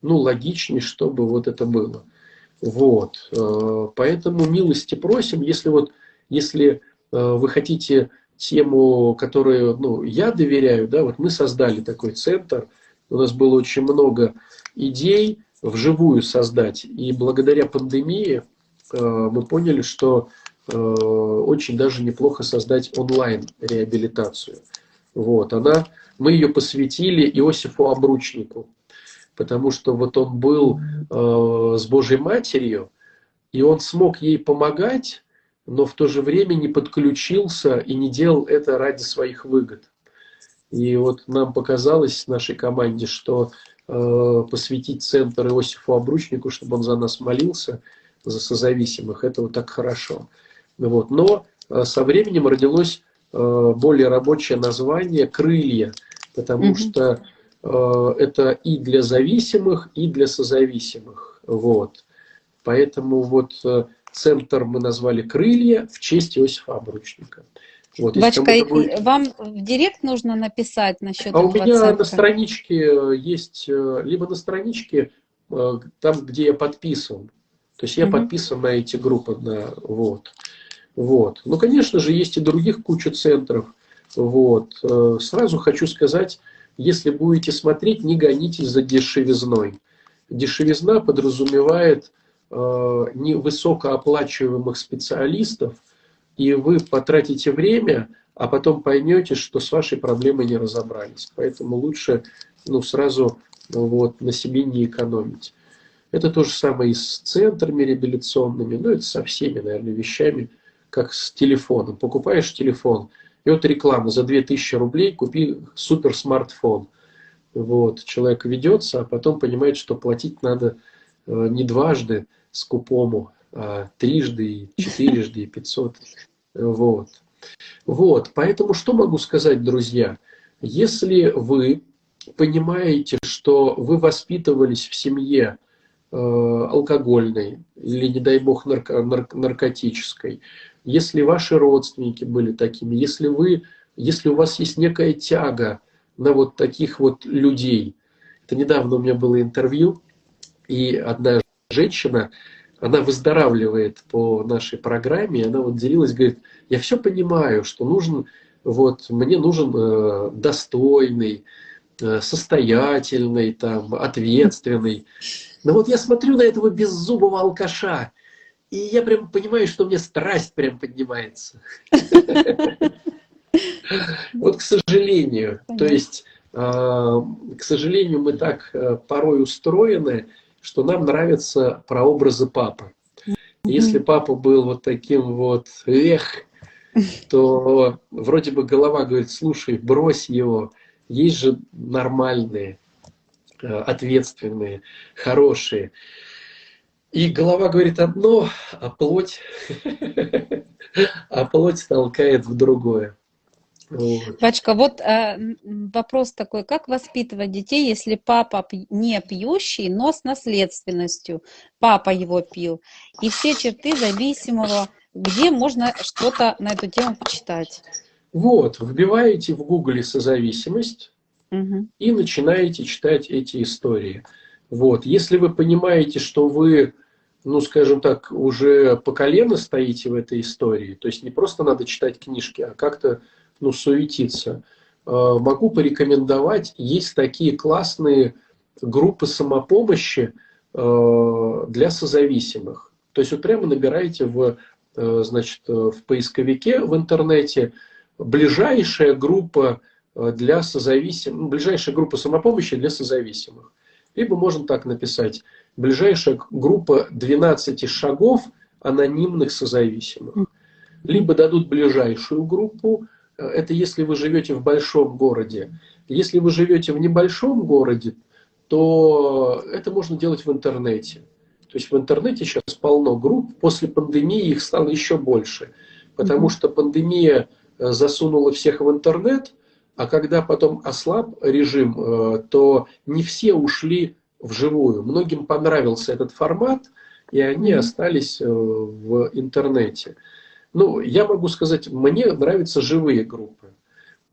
Speaker 2: ну, логичнее, чтобы вот это было. Вот. Поэтому милости просим, если вот если э, вы хотите тему, которую ну, я доверяю, да, вот мы создали такой центр, у нас было очень много идей вживую создать, и благодаря пандемии э, мы поняли, что э, очень даже неплохо создать онлайн реабилитацию. Вот, она, мы ее посвятили Иосифу Обручнику, потому что вот он был э, с Божьей Матерью, и он смог ей помогать, но в то же время не подключился и не делал это ради своих выгод. И вот нам показалось нашей команде, что э, посвятить центр Иосифу Обручнику, чтобы он за нас молился, за созависимых, это вот так хорошо. Вот. Но э, со временем родилось э, более рабочее название «крылья», потому mm-hmm. что э, это и для зависимых, и для созависимых. Вот. Поэтому вот э, Центр мы назвали «Крылья» в честь Иосифа Обручника.
Speaker 1: Вот, Бачка, будет... вам в директ нужно написать насчет
Speaker 2: А у меня центра? на страничке есть, э, либо на страничке э, там, где я подписан. То есть я mm-hmm. подписан на эти группы. На, вот. Вот. Ну, конечно же, есть и других куча центров. Вот. Э, сразу хочу сказать, если будете смотреть, не гонитесь за дешевизной. Дешевизна подразумевает э, невысокооплачиваемых специалистов, и вы потратите время, а потом поймете, что с вашей проблемой не разобрались. Поэтому лучше ну, сразу вот, на себе не экономить. Это то же самое и с центрами реабилитационными, ну это со всеми, наверное, вещами, как с телефоном. Покупаешь телефон, и вот реклама за 2000 рублей купи супер смартфон. Вот, человек ведется, а потом понимает, что платить надо э, не дважды скупому, а трижды, четырежды, и пятьсот. Вот. Вот, поэтому что могу сказать, друзья? Если вы понимаете, что вы воспитывались в семье э, алкогольной или, не дай бог, нарко наркотической, если ваши родственники были такими, если вы, если у вас есть некая тяга на вот таких вот людей. Это недавно у меня было интервью, и одна женщина, она выздоравливает по нашей программе, она вот делилась, говорит, я все понимаю, что нужен, вот, мне нужен э, достойный, э, состоятельный, там, ответственный. Но вот я смотрю на этого беззубого алкаша, и я прям понимаю, что у меня страсть прям поднимается. Вот к сожалению, то есть, а, к сожалению, мы так э, порой устроены, что нам нравятся прообразы папы. Если папа был вот таким вот, эх, то вроде бы голова говорит, слушай, брось его, есть же нормальные, э, ответственные, хорошие. И голова говорит одно, а плоть, (laughs) а плоть толкает в другое.
Speaker 1: Пачка, вот э, вопрос такой, как воспитывать детей, если папа не пьющий, но с наследственностью, папа его пил, и все черты зависимого, где можно что-то на эту тему почитать?
Speaker 2: Вот, вбиваете в гугле созависимость угу. и начинаете читать эти истории. Вот, если вы понимаете, что вы ну, скажем так, уже по колено стоите в этой истории. То есть не просто надо читать книжки, а как-то ну, суетиться. А, могу порекомендовать, есть такие классные группы самопомощи а, для созависимых. То есть вот прямо набираете в, а, значит, в поисковике в интернете ближайшая группа для созависимых, ближайшая группа самопомощи для созависимых. Либо можно так написать ближайшая группа 12 шагов анонимных созависимых. Либо дадут ближайшую группу, э, это если вы живете в большом городе. Если вы живете в небольшом городе, то это можно делать в интернете. То есть в интернете сейчас полно групп, после пандемии их стало еще больше, потому что пандемия э, засунула всех в интернет, а когда потом ослаб режим, э, то не все ушли вживую. Многим понравился этот формат, и они остались э, в интернете. Ну, я могу сказать, мне нравятся живые группы.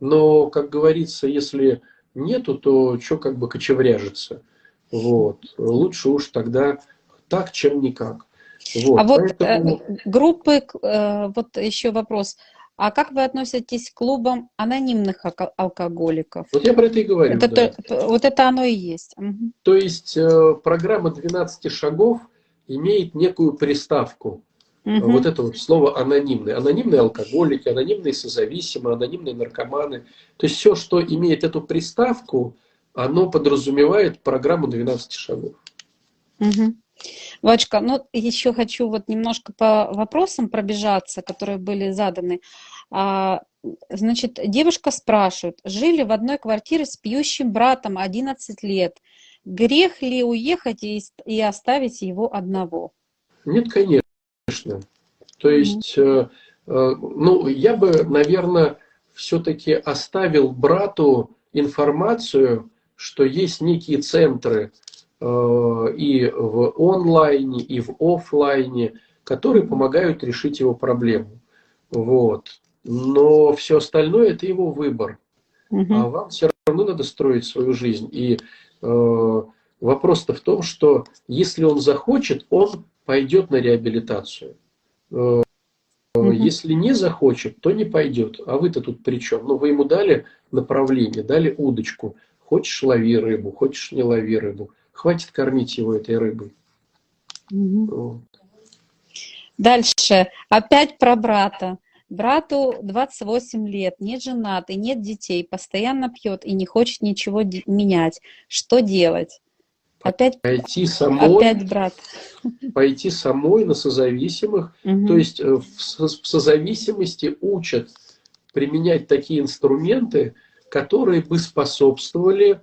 Speaker 2: Но, как говорится, если нету, то что как бы кочевряжется. Вот. Лучше уж тогда так, чем никак.
Speaker 1: Вот. А вот Поэтому... Э, группы, э, вот еще вопрос. А как вы относитесь к клубам анонимных алкоголиков?
Speaker 2: Вот я про это и говорю.
Speaker 1: Это, да. то, вот это оно и есть.
Speaker 2: Угу. То есть э, программа 12 шагов имеет некую приставку. Угу. Вот это вот слово анонимные. Анонимные алкоголики, анонимные созависимые, анонимные наркоманы. То есть все, что имеет эту приставку, оно подразумевает программу 12 шагов.
Speaker 1: Угу. Вачка, ну еще хочу вот немножко по вопросам пробежаться, которые были заданы. А, значит, девушка спрашивает, жили в одной квартире с пьющим братом 11 лет. Грех ли уехать и, и оставить его одного?
Speaker 2: Нет, конечно. То есть, mm-hmm. э, ну, я бы, наверное, все-таки оставил брату информацию, что есть некие центры, Э, и в онлайне, и в офлайне, которые помогают решить его проблему. Вот. Но все остальное это его выбор. Угу. А вам все равно надо строить свою жизнь. И э, Вопрос-то в том, что если он захочет, он пойдет на реабилитацию. Угу. Если не захочет, то не пойдет. А вы-то тут при чем? Ну, вы ему дали направление, дали удочку. Хочешь, лови рыбу, хочешь, не лови рыбу. Хватит кормить его этой рыбой.
Speaker 1: Угу. Дальше. Опять про брата. Брату 28 лет, не женат и нет детей, постоянно пьет и не хочет ничего менять. Что делать?
Speaker 2: Опять, пойти самой,
Speaker 1: опять брат.
Speaker 2: Пойти самой на созависимых. Угу. То есть э, в созависимости учат применять такие инструменты, которые бы способствовали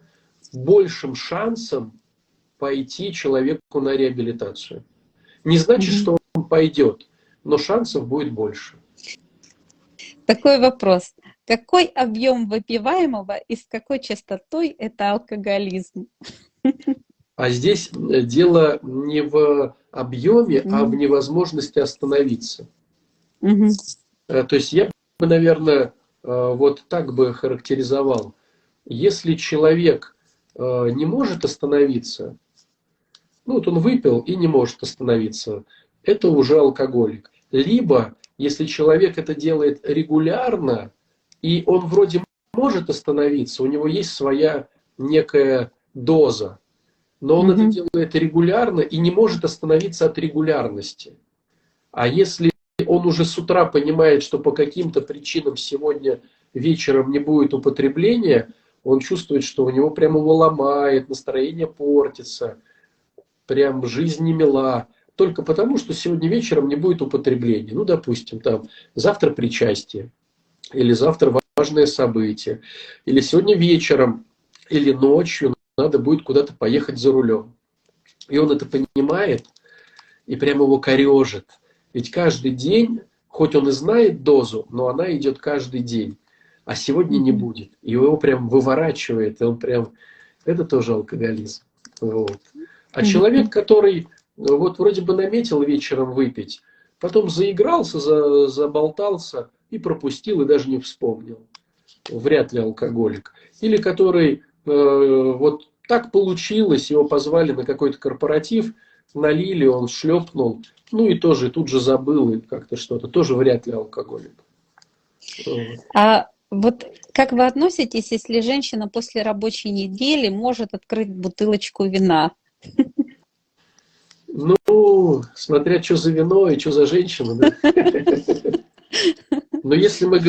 Speaker 2: большим шансам пойти человеку на реабилитацию. Не значит, угу. что он пойдет, но шансов будет больше.
Speaker 1: Такой вопрос. Какой объем выпиваемого и с какой частотой это алкоголизм?
Speaker 2: А здесь э, дело не в объеме, mm а в невозможности остановиться. Mm-hmm. То есть я бы, наверное, э, вот так бы характеризовал. Если человек не может остановиться, ну вот он выпил и не может остановиться, это уже алкоголик. Либо если человек это делает регулярно, и он вроде может остановиться, у него есть своя некая доза, но он mm-hmm. это делает регулярно и не может остановиться от регулярности. А если он уже с утра понимает, что по каким-то причинам сегодня вечером не будет употребления, он чувствует, что у него прямо его ломает, настроение портится, прям жизнь не мила только потому, что сегодня вечером не будет употребления. Ну, допустим, там завтра причастие, или завтра важное событие, или сегодня вечером, или ночью надо будет куда-то поехать за рулем. И он это понимает, и прямо его корежит. Ведь каждый день, хоть он и знает дозу, но она идет каждый день. А сегодня не будет. И его прям выворачивает, и он прям... Это тоже алкоголизм. Вот. А человек, который вот вроде бы наметил вечером выпить, потом заигрался, за, заболтался и пропустил, и даже не вспомнил. Вряд ли алкоголик. Или который э, вот так получилось, его позвали на какой-то корпоратив, налили, он шлепнул, ну и тоже тут же забыл и как-то что-то. Тоже вряд ли алкоголик.
Speaker 1: А вот как вы относитесь, если женщина после рабочей недели может открыть бутылочку вина?
Speaker 2: Ну, смотря что за вино и что за женщина. Да? Но если мы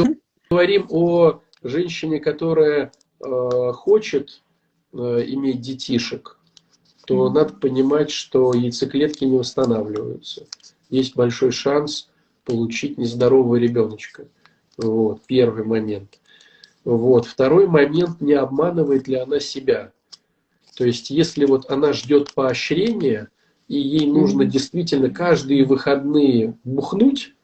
Speaker 2: говорим о женщине, которая э, хочет иметь детишек, то mm-hmm. надо понимать, что яйцеклетки не восстанавливаются. Есть большой шанс получить нездорового ребеночка. Вот, первый момент. Вот. Второй момент, не обманывает ли она себя. То есть, если вот она ждет поощрения, и ей нужно действительно каждые выходные бухнуть,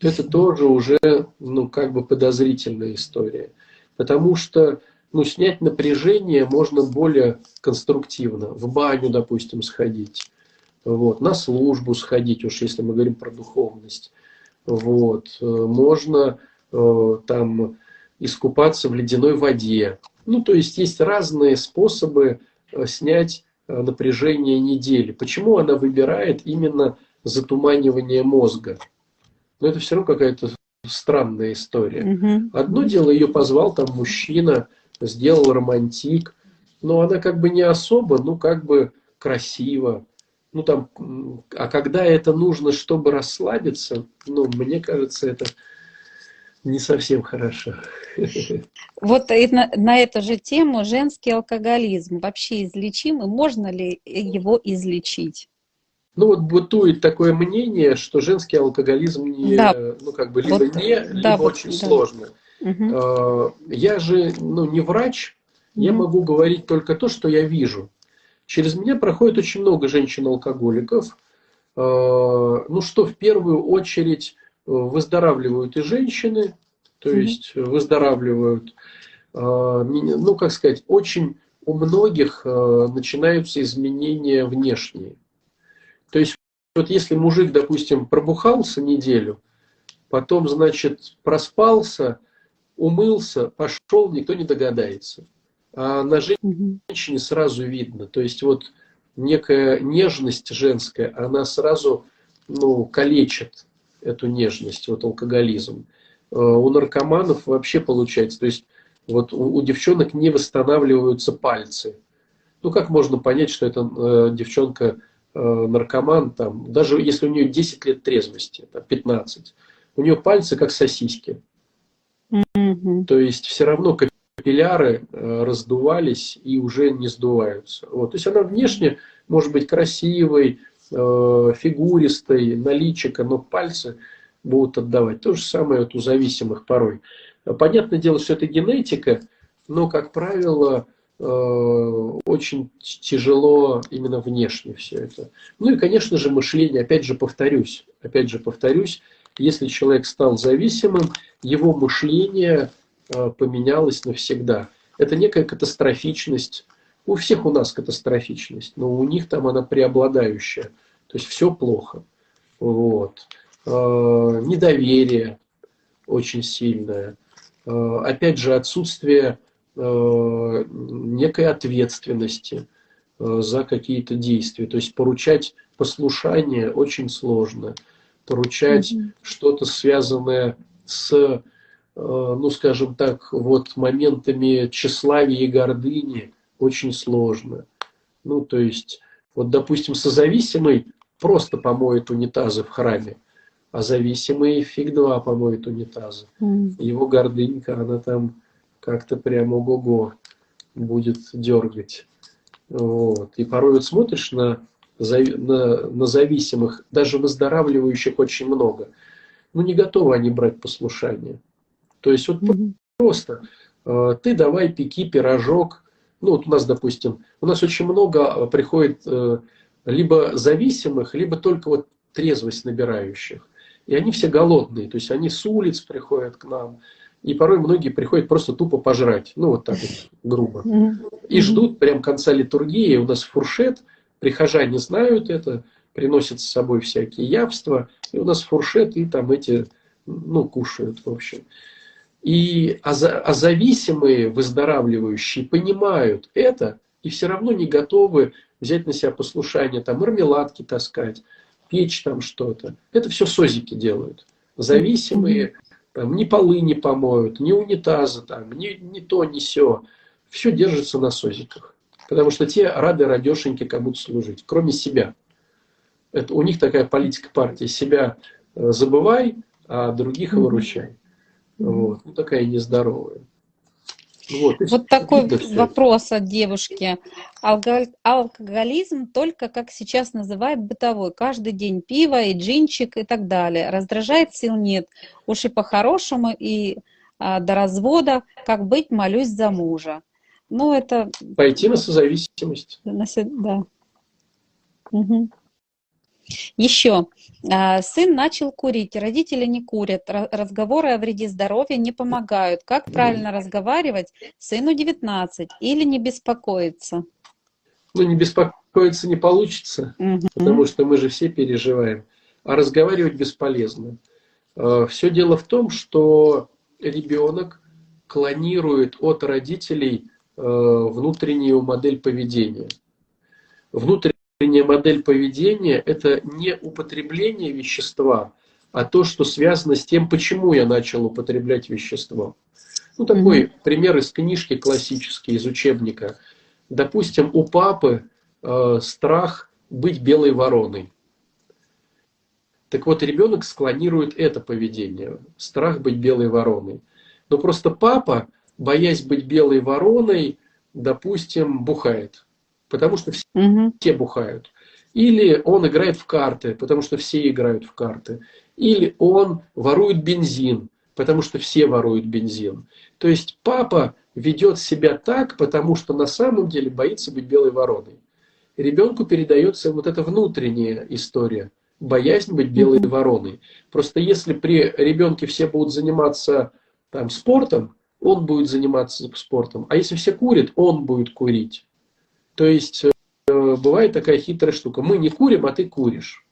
Speaker 2: это тоже уже, ну, как бы подозрительная история. Потому что, ну, снять напряжение можно более конструктивно. В баню, допустим, сходить. Вот, на службу сходить, уж если мы говорим про духовность. Вот, можно э, там искупаться в ледяной воде. Ну, то есть есть разные способы э, снять Э, напряжение недели. Почему она выбирает именно затуманивание мозга? Но это все равно какая-то странная история. Угу. Одно дело, ее позвал там мужчина, сделал романтик, но она как бы не особо, ну как бы красиво. Ну там, а когда это нужно, чтобы расслабиться, ну мне кажется, это не совсем хорошо.
Speaker 1: Вот и на, на эту же тему женский алкоголизм вообще излечим и можно ли его излечить?
Speaker 2: Ну вот бытует такое мнение, что женский алкоголизм не, да. ну как бы либо вот, не, либо да, очень да. сложно. Угу. Я же ну, не врач, угу. я могу говорить только то, что я вижу. Через меня проходит очень много женщин-алкоголиков. А, ну что в первую очередь выздоравливают и женщины, то есть выздоравливают, ну, как сказать, очень у многих начинаются изменения внешние. То есть, вот если мужик, допустим, пробухался неделю, потом, значит, проспался, умылся, пошел, никто не догадается. А на женщине сразу видно. То есть вот некая нежность женская, она сразу ну, калечит эту нежность, вот алкоголизм. Э, у наркоманов вообще получается, то есть вот у, у девчонок не восстанавливаются пальцы. Ну как можно понять, что это э, девчонка э, наркоман, там, даже если у нее 10 лет трезвости, там, 15, у нее пальцы как сосиски. То есть все равно капилляры э, раздувались и уже не сдуваются. Вот. То есть она внешне может быть красивой, э, фигуристой, наличика, но пальцы будут отдавать. То же самое вот у зависимых порой. Понятное дело, что это генетика, но, как правило, э, очень тяжело именно внешне все это. Ну и, конечно же, мышление, опять же повторюсь, опять же повторюсь, если человек стал зависимым, его мышление э, поменялось навсегда. Это некая катастрофичность. У всех у нас катастрофичность, но у них там она преобладающая. То есть все плохо. Вот. Э, недоверие очень сильное. Э, опять же, отсутствие некой ответственности за какие-то действия. То есть поручать послушание очень сложно. Поручать mm-hmm. что-то связанное с, ну скажем так, вот моментами тщеславия и гордыни очень сложно. Ну, то есть, вот, допустим, созависимый просто помоет унитазы в храме – а зависимый фиг два помоет унитазы. Mm. Его гордынька, она там как-то прямо ого-го будет дергать. Вот. И порой вот смотришь на, на, зависимых, даже выздоравливающих очень много. Ну, не готовы они брать послушание. То есть вот mm-hmm. просто э, ты давай пеки пирожок. Ну, вот у нас, допустим, у нас очень много приходит э, либо зависимых, либо только вот трезвость набирающих. И они все голодные, то есть они с улиц приходят к нам. И порой многие приходят просто тупо пожрать, ну вот так вот грубо. И ждут прям конца литургии. У нас фуршет, прихожане знают это, приносят с собой всякие явства. И у нас фуршет, и там эти, ну, кушают, в общем. И, а, а зависимые, выздоравливающие понимают это и все равно не готовы взять на себя послушание, там мармеладки таскать, печь там что-то. Это все созики делают. Зависимые, там, ни полы не помоют, ни унитазы, там, ни, ни то, ни все. Все держится на созиках. Потому что те рады радешеньки кому-то служить, кроме себя. Это, у них такая политика партии. Себя э, забывай, а других выручай. Вот. Ну, такая нездоровая.
Speaker 1: Вот, вот такой вопрос от девушки. Алкоголизм только, как сейчас называют, бытовой. Каждый день пиво и джинчик и так далее. Раздражает сил нет. Уж и по-хорошему, и а, до развода. Как быть, молюсь за мужа. Ну, это...
Speaker 2: Пойти на созависимость.
Speaker 1: На, да. Угу. Еще. А, сын начал курить, родители не курят, разговоры о вреде здоровья не помогают. Как правильно разговаривать? Сыну 19 или не беспокоиться?
Speaker 2: Ну, не беспокоиться не получится, угу. потому что мы же все переживаем. А разговаривать бесполезно. А, все дело в том, что ребенок клонирует от родителей внутреннюю модель поведения. Внутренняя внутренняя модель поведения – это не употребление вещества, а то, что связано с тем, почему я начал употреблять вещество. Ну, такой mm-hmm. пример из книжки классический, из учебника. Допустим, у папы э, страх быть белой вороной. Так вот, ребенок склонирует это поведение, страх быть белой вороной. Но просто папа, боясь быть белой вороной, допустим, бухает потому что все, угу. все бухают. Или он играет в карты, потому что все играют в карты. Или он ворует бензин, потому что все воруют бензин. То есть папа ведет себя так, потому что на самом деле боится быть белой вороной. Ребенку передается вот эта внутренняя история, боязнь быть белой вороной. Просто если при ребенке все будут заниматься там, спортом, он будет заниматься спортом. А если все курят, он будет курить. То есть э, бывает такая хитрая штука. Мы не курим, а ты куришь.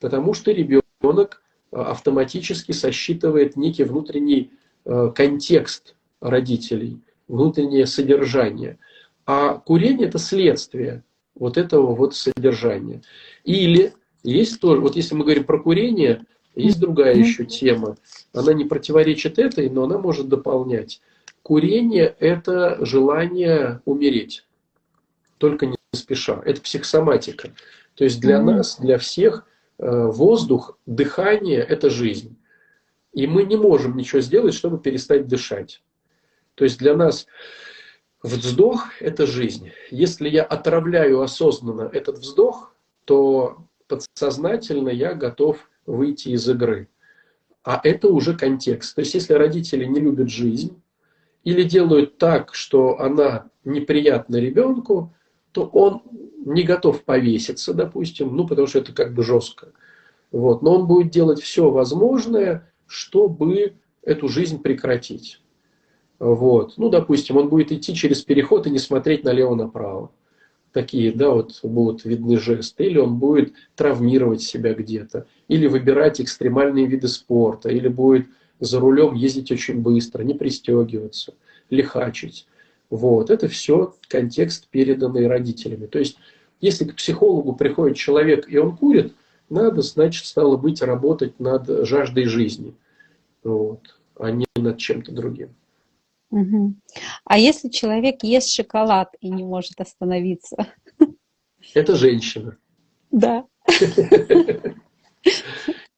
Speaker 2: Потому что ребенок э, автоматически сосчитывает некий внутренний э, контекст родителей, внутреннее содержание. А курение – это следствие вот этого вот содержания. Или есть тоже, вот если мы говорим про курение, есть другая еще тема. Она не противоречит этой, но она может дополнять. Курение – это желание умереть, только не спеша. Это психосоматика. То есть для нас, для всех э, воздух, дыхание – это жизнь. И мы не можем ничего сделать, чтобы перестать дышать. То есть для нас вздох – это жизнь. Если я отравляю осознанно этот вздох, то подсознательно я готов выйти из игры. А это уже контекст. То есть если родители не любят жизнь или делают так, что она неприятна ребенку, то он не готов повеситься, допустим, ну потому что это как бы жестко. Вот. Но он будет делать все возможное, чтобы эту жизнь прекратить. Вот. Ну, допустим, он будет идти через переход и не смотреть налево-направо. Такие, да, вот будут видны жесты. Или он будет травмировать себя где-то. Или выбирать экстремальные виды спорта. Или будет за рулем ездить очень быстро, не пристегиваться, лихачить. Вот. Это все контекст, переданный родителями. То есть, если к психологу приходит человек, и он курит, надо, значит, стало быть, работать над жаждой жизни. Вот. А не над чем-то другим.
Speaker 1: Угу. А если человек ест шоколад и не может остановиться?
Speaker 2: Это женщина.
Speaker 1: Да. (laughs)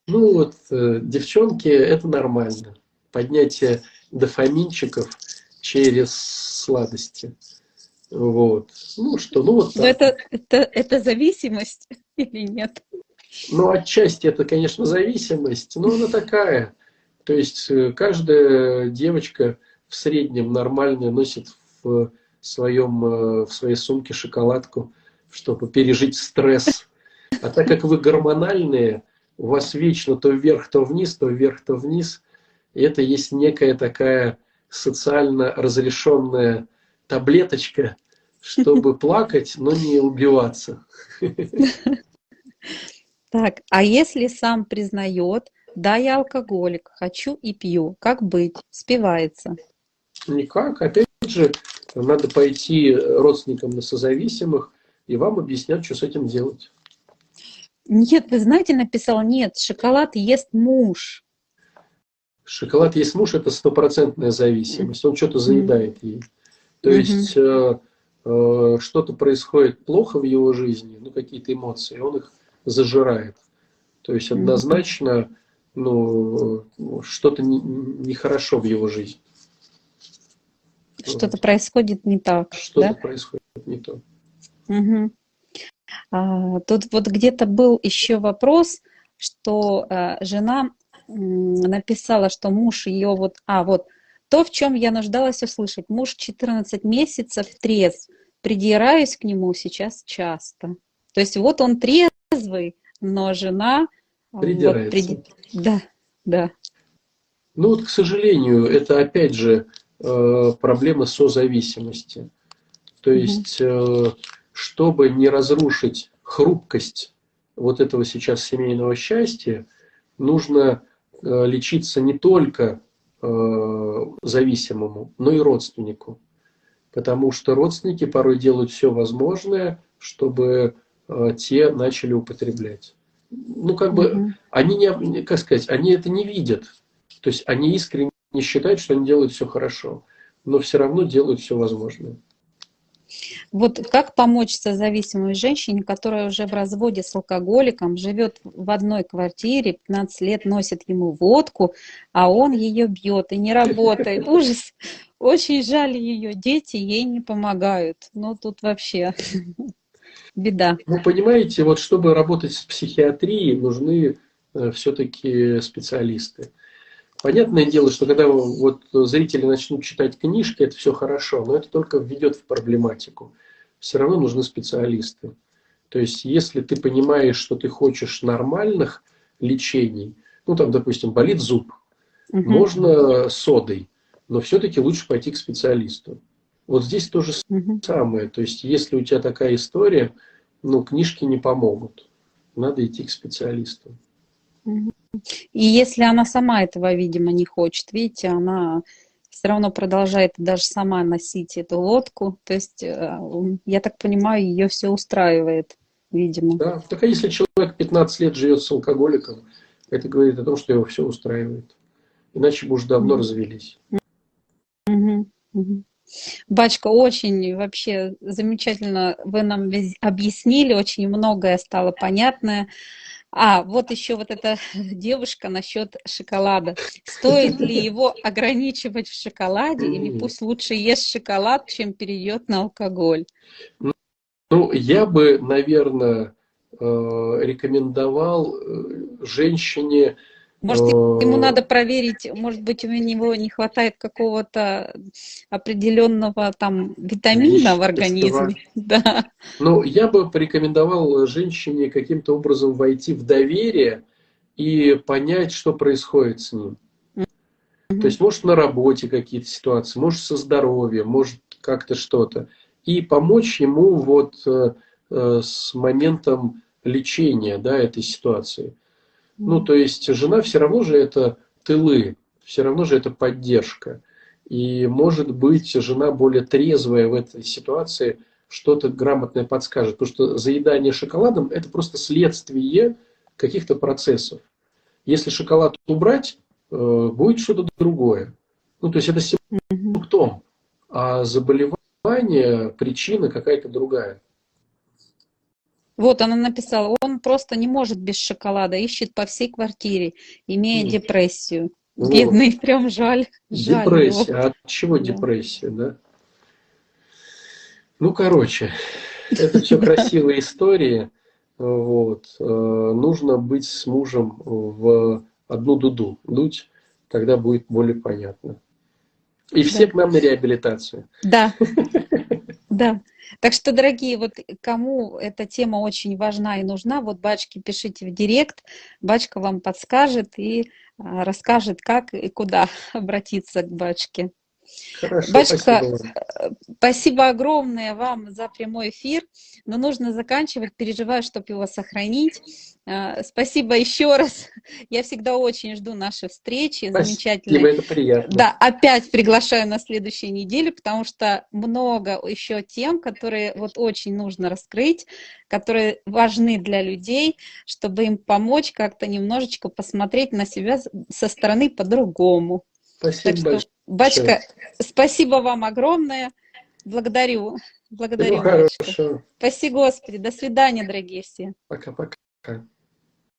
Speaker 2: Ну вот, э, девчонки, это нормально. Поднятие дофаминчиков через сладости. Вот. Ну что, ну вот
Speaker 1: так. Но это, это, это зависимость (laughs) или нет?
Speaker 2: Ну, отчасти это, конечно, зависимость, но она такая. То есть э, каждая девочка в среднем нормально носит в, своем, э, в своей сумке шоколадку, чтобы пережить стресс. А так как вы гормональные, у вас вечно то вверх, то вниз, то вверх, то вниз, и это есть некая такая социально разрешенная таблеточка, чтобы (laughs) плакать, но не убиваться. (laughs)
Speaker 1: Так, а если сам признает, да, я алкоголик, хочу и пью, как быть? Спивается.
Speaker 2: Никак. Опять же, надо пойти родственникам на созависимых, и вам объяснят, что с этим делать.
Speaker 1: Нет, вы знаете, написал, нет, шоколад ест муж.
Speaker 2: Шоколад есть муж, это стопроцентная зависимость. Он что-то заедает ей. То есть э, э, что-то происходит плохо в его жизни, ну какие-то эмоции, он их зажирает. То есть однозначно ну, что-то нехорошо не в его жизни.
Speaker 1: Что-то происходит не так.
Speaker 2: Что-то да? происходит не то.
Speaker 1: Угу. А, тут вот где-то был еще вопрос, что а, жена написала, что муж ее вот, а вот то, в чем я нуждалась услышать. Муж 14 месяцев трезв, придираюсь к нему сейчас часто. То есть вот он трезвый, но жена
Speaker 2: придирается.
Speaker 1: Вот, при... Да, да.
Speaker 2: Ну вот, к сожалению, это опять же э, проблема созависимости. То есть, э, чтобы не разрушить хрупкость вот этого сейчас семейного счастья, нужно э, лечиться не только зависимому, но и родственнику. Потому что родственники порой делают все возможное, чтобы те начали употреблять ну, как бы, mm-hmm. они не, как сказать, они это не видят. То есть они искренне считают, что они делают все хорошо, но все равно делают все возможное.
Speaker 1: Вот как помочь созависимой женщине, которая уже в разводе с алкоголиком, живет в одной квартире, 15 лет носит ему водку, а он ее бьет и не работает. (laughs) Ужас. Очень жаль ее. Дети ей не помогают. Ну, тут вообще (laughs) беда.
Speaker 2: Ну, понимаете, вот чтобы работать с психиатрией, нужны э, все-таки специалисты. Понятное дело, что когда вот зрители начнут читать книжки, это все хорошо, но это только введет в проблематику. Все равно нужны специалисты. То есть, если ты понимаешь, что ты хочешь нормальных лечений, ну там, допустим, болит зуб, угу. можно содой, но все-таки лучше пойти к специалисту. Вот здесь то же угу. самое. То есть, если у тебя такая история, ну, книжки не помогут. Надо идти к специалисту.
Speaker 1: И если она сама этого, видимо, не хочет, видите, она все равно продолжает даже сама носить эту лодку. То есть, э, я так понимаю, ее все устраивает, видимо.
Speaker 2: Да, так а если человек 15 лет живет с алкоголиком, это говорит о том, что его все устраивает. Иначе бы уже давно mm-hmm. развелись.
Speaker 1: Mm-hmm. Mm-hmm. Бачка, очень вообще замечательно вы нам объяснили, очень многое стало понятное. А, вот еще вот эта (laughs) девушка насчет шоколада. Стоит ли (laughs) его ограничивать в шоколаде или пусть лучше ест шоколад, чем перейдет на алкоголь?
Speaker 2: Ну, я бы, наверное, э, рекомендовал э, женщине
Speaker 1: может, ему надо проверить, может быть, у него не хватает какого-то определенного там витамина в организме. (laughs)
Speaker 2: Да. Ну, я бы порекомендовал женщине каким-то образом войти в доверие и понять, что происходит с ним. Mm-hmm. То есть, может, на работе какие-то ситуации, может, со здоровьем, может, как-то что-то. И помочь ему вот э, э, с моментом лечения да, этой ситуации. Ну, то есть жена все равно же это тылы, все равно же это поддержка. И, может быть, жена более трезвая в этой ситуации что-то грамотное подскажет. Потому что заедание шоколадом – это просто следствие каких-то процессов. Если шоколад убрать, э, будет что-то другое. Ну, то есть это симптом, а заболевание, причина какая-то другая.
Speaker 1: Вот она написала, он просто не может без шоколада, ищет по всей квартире, имея mm. депрессию. Вот. Бедный, прям жаль.
Speaker 2: жаль депрессия. Его. А от чего да. депрессия, да? Ну, короче, это все (laughs) красивые истории. Вот. Э, нужно быть с мужем в одну дуду дуть, тогда будет более понятно. И все к нам на реабилитацию.
Speaker 1: Да. (laughs) Да. Так что, дорогие, вот кому эта тема очень важна и нужна, вот Бачке пишите в директ, Бачка вам подскажет и а, расскажет, как и куда (laughs) обратиться к Бачке. Хорошо, Бачка, спасибо. Э, спасибо огромное вам за прямой эфир, но нужно заканчивать, переживаю, чтобы его сохранить. Э, спасибо еще раз. (laughs) Я всегда очень жду нашей встречи.
Speaker 2: Это приятно.
Speaker 1: Да, опять приглашаю на следующей неделе, потому что много еще тем, которые вот очень нужно раскрыть, которые важны для людей, чтобы им помочь как-то немножечко посмотреть на себя со стороны по-другому.
Speaker 2: Спасибо так большое.
Speaker 1: Бачка, спасибо вам огромное. Благодарю. Благодарю.
Speaker 2: Всего.
Speaker 1: Спасибо, Господи. До свидания, дорогие все.
Speaker 2: Пока-пока.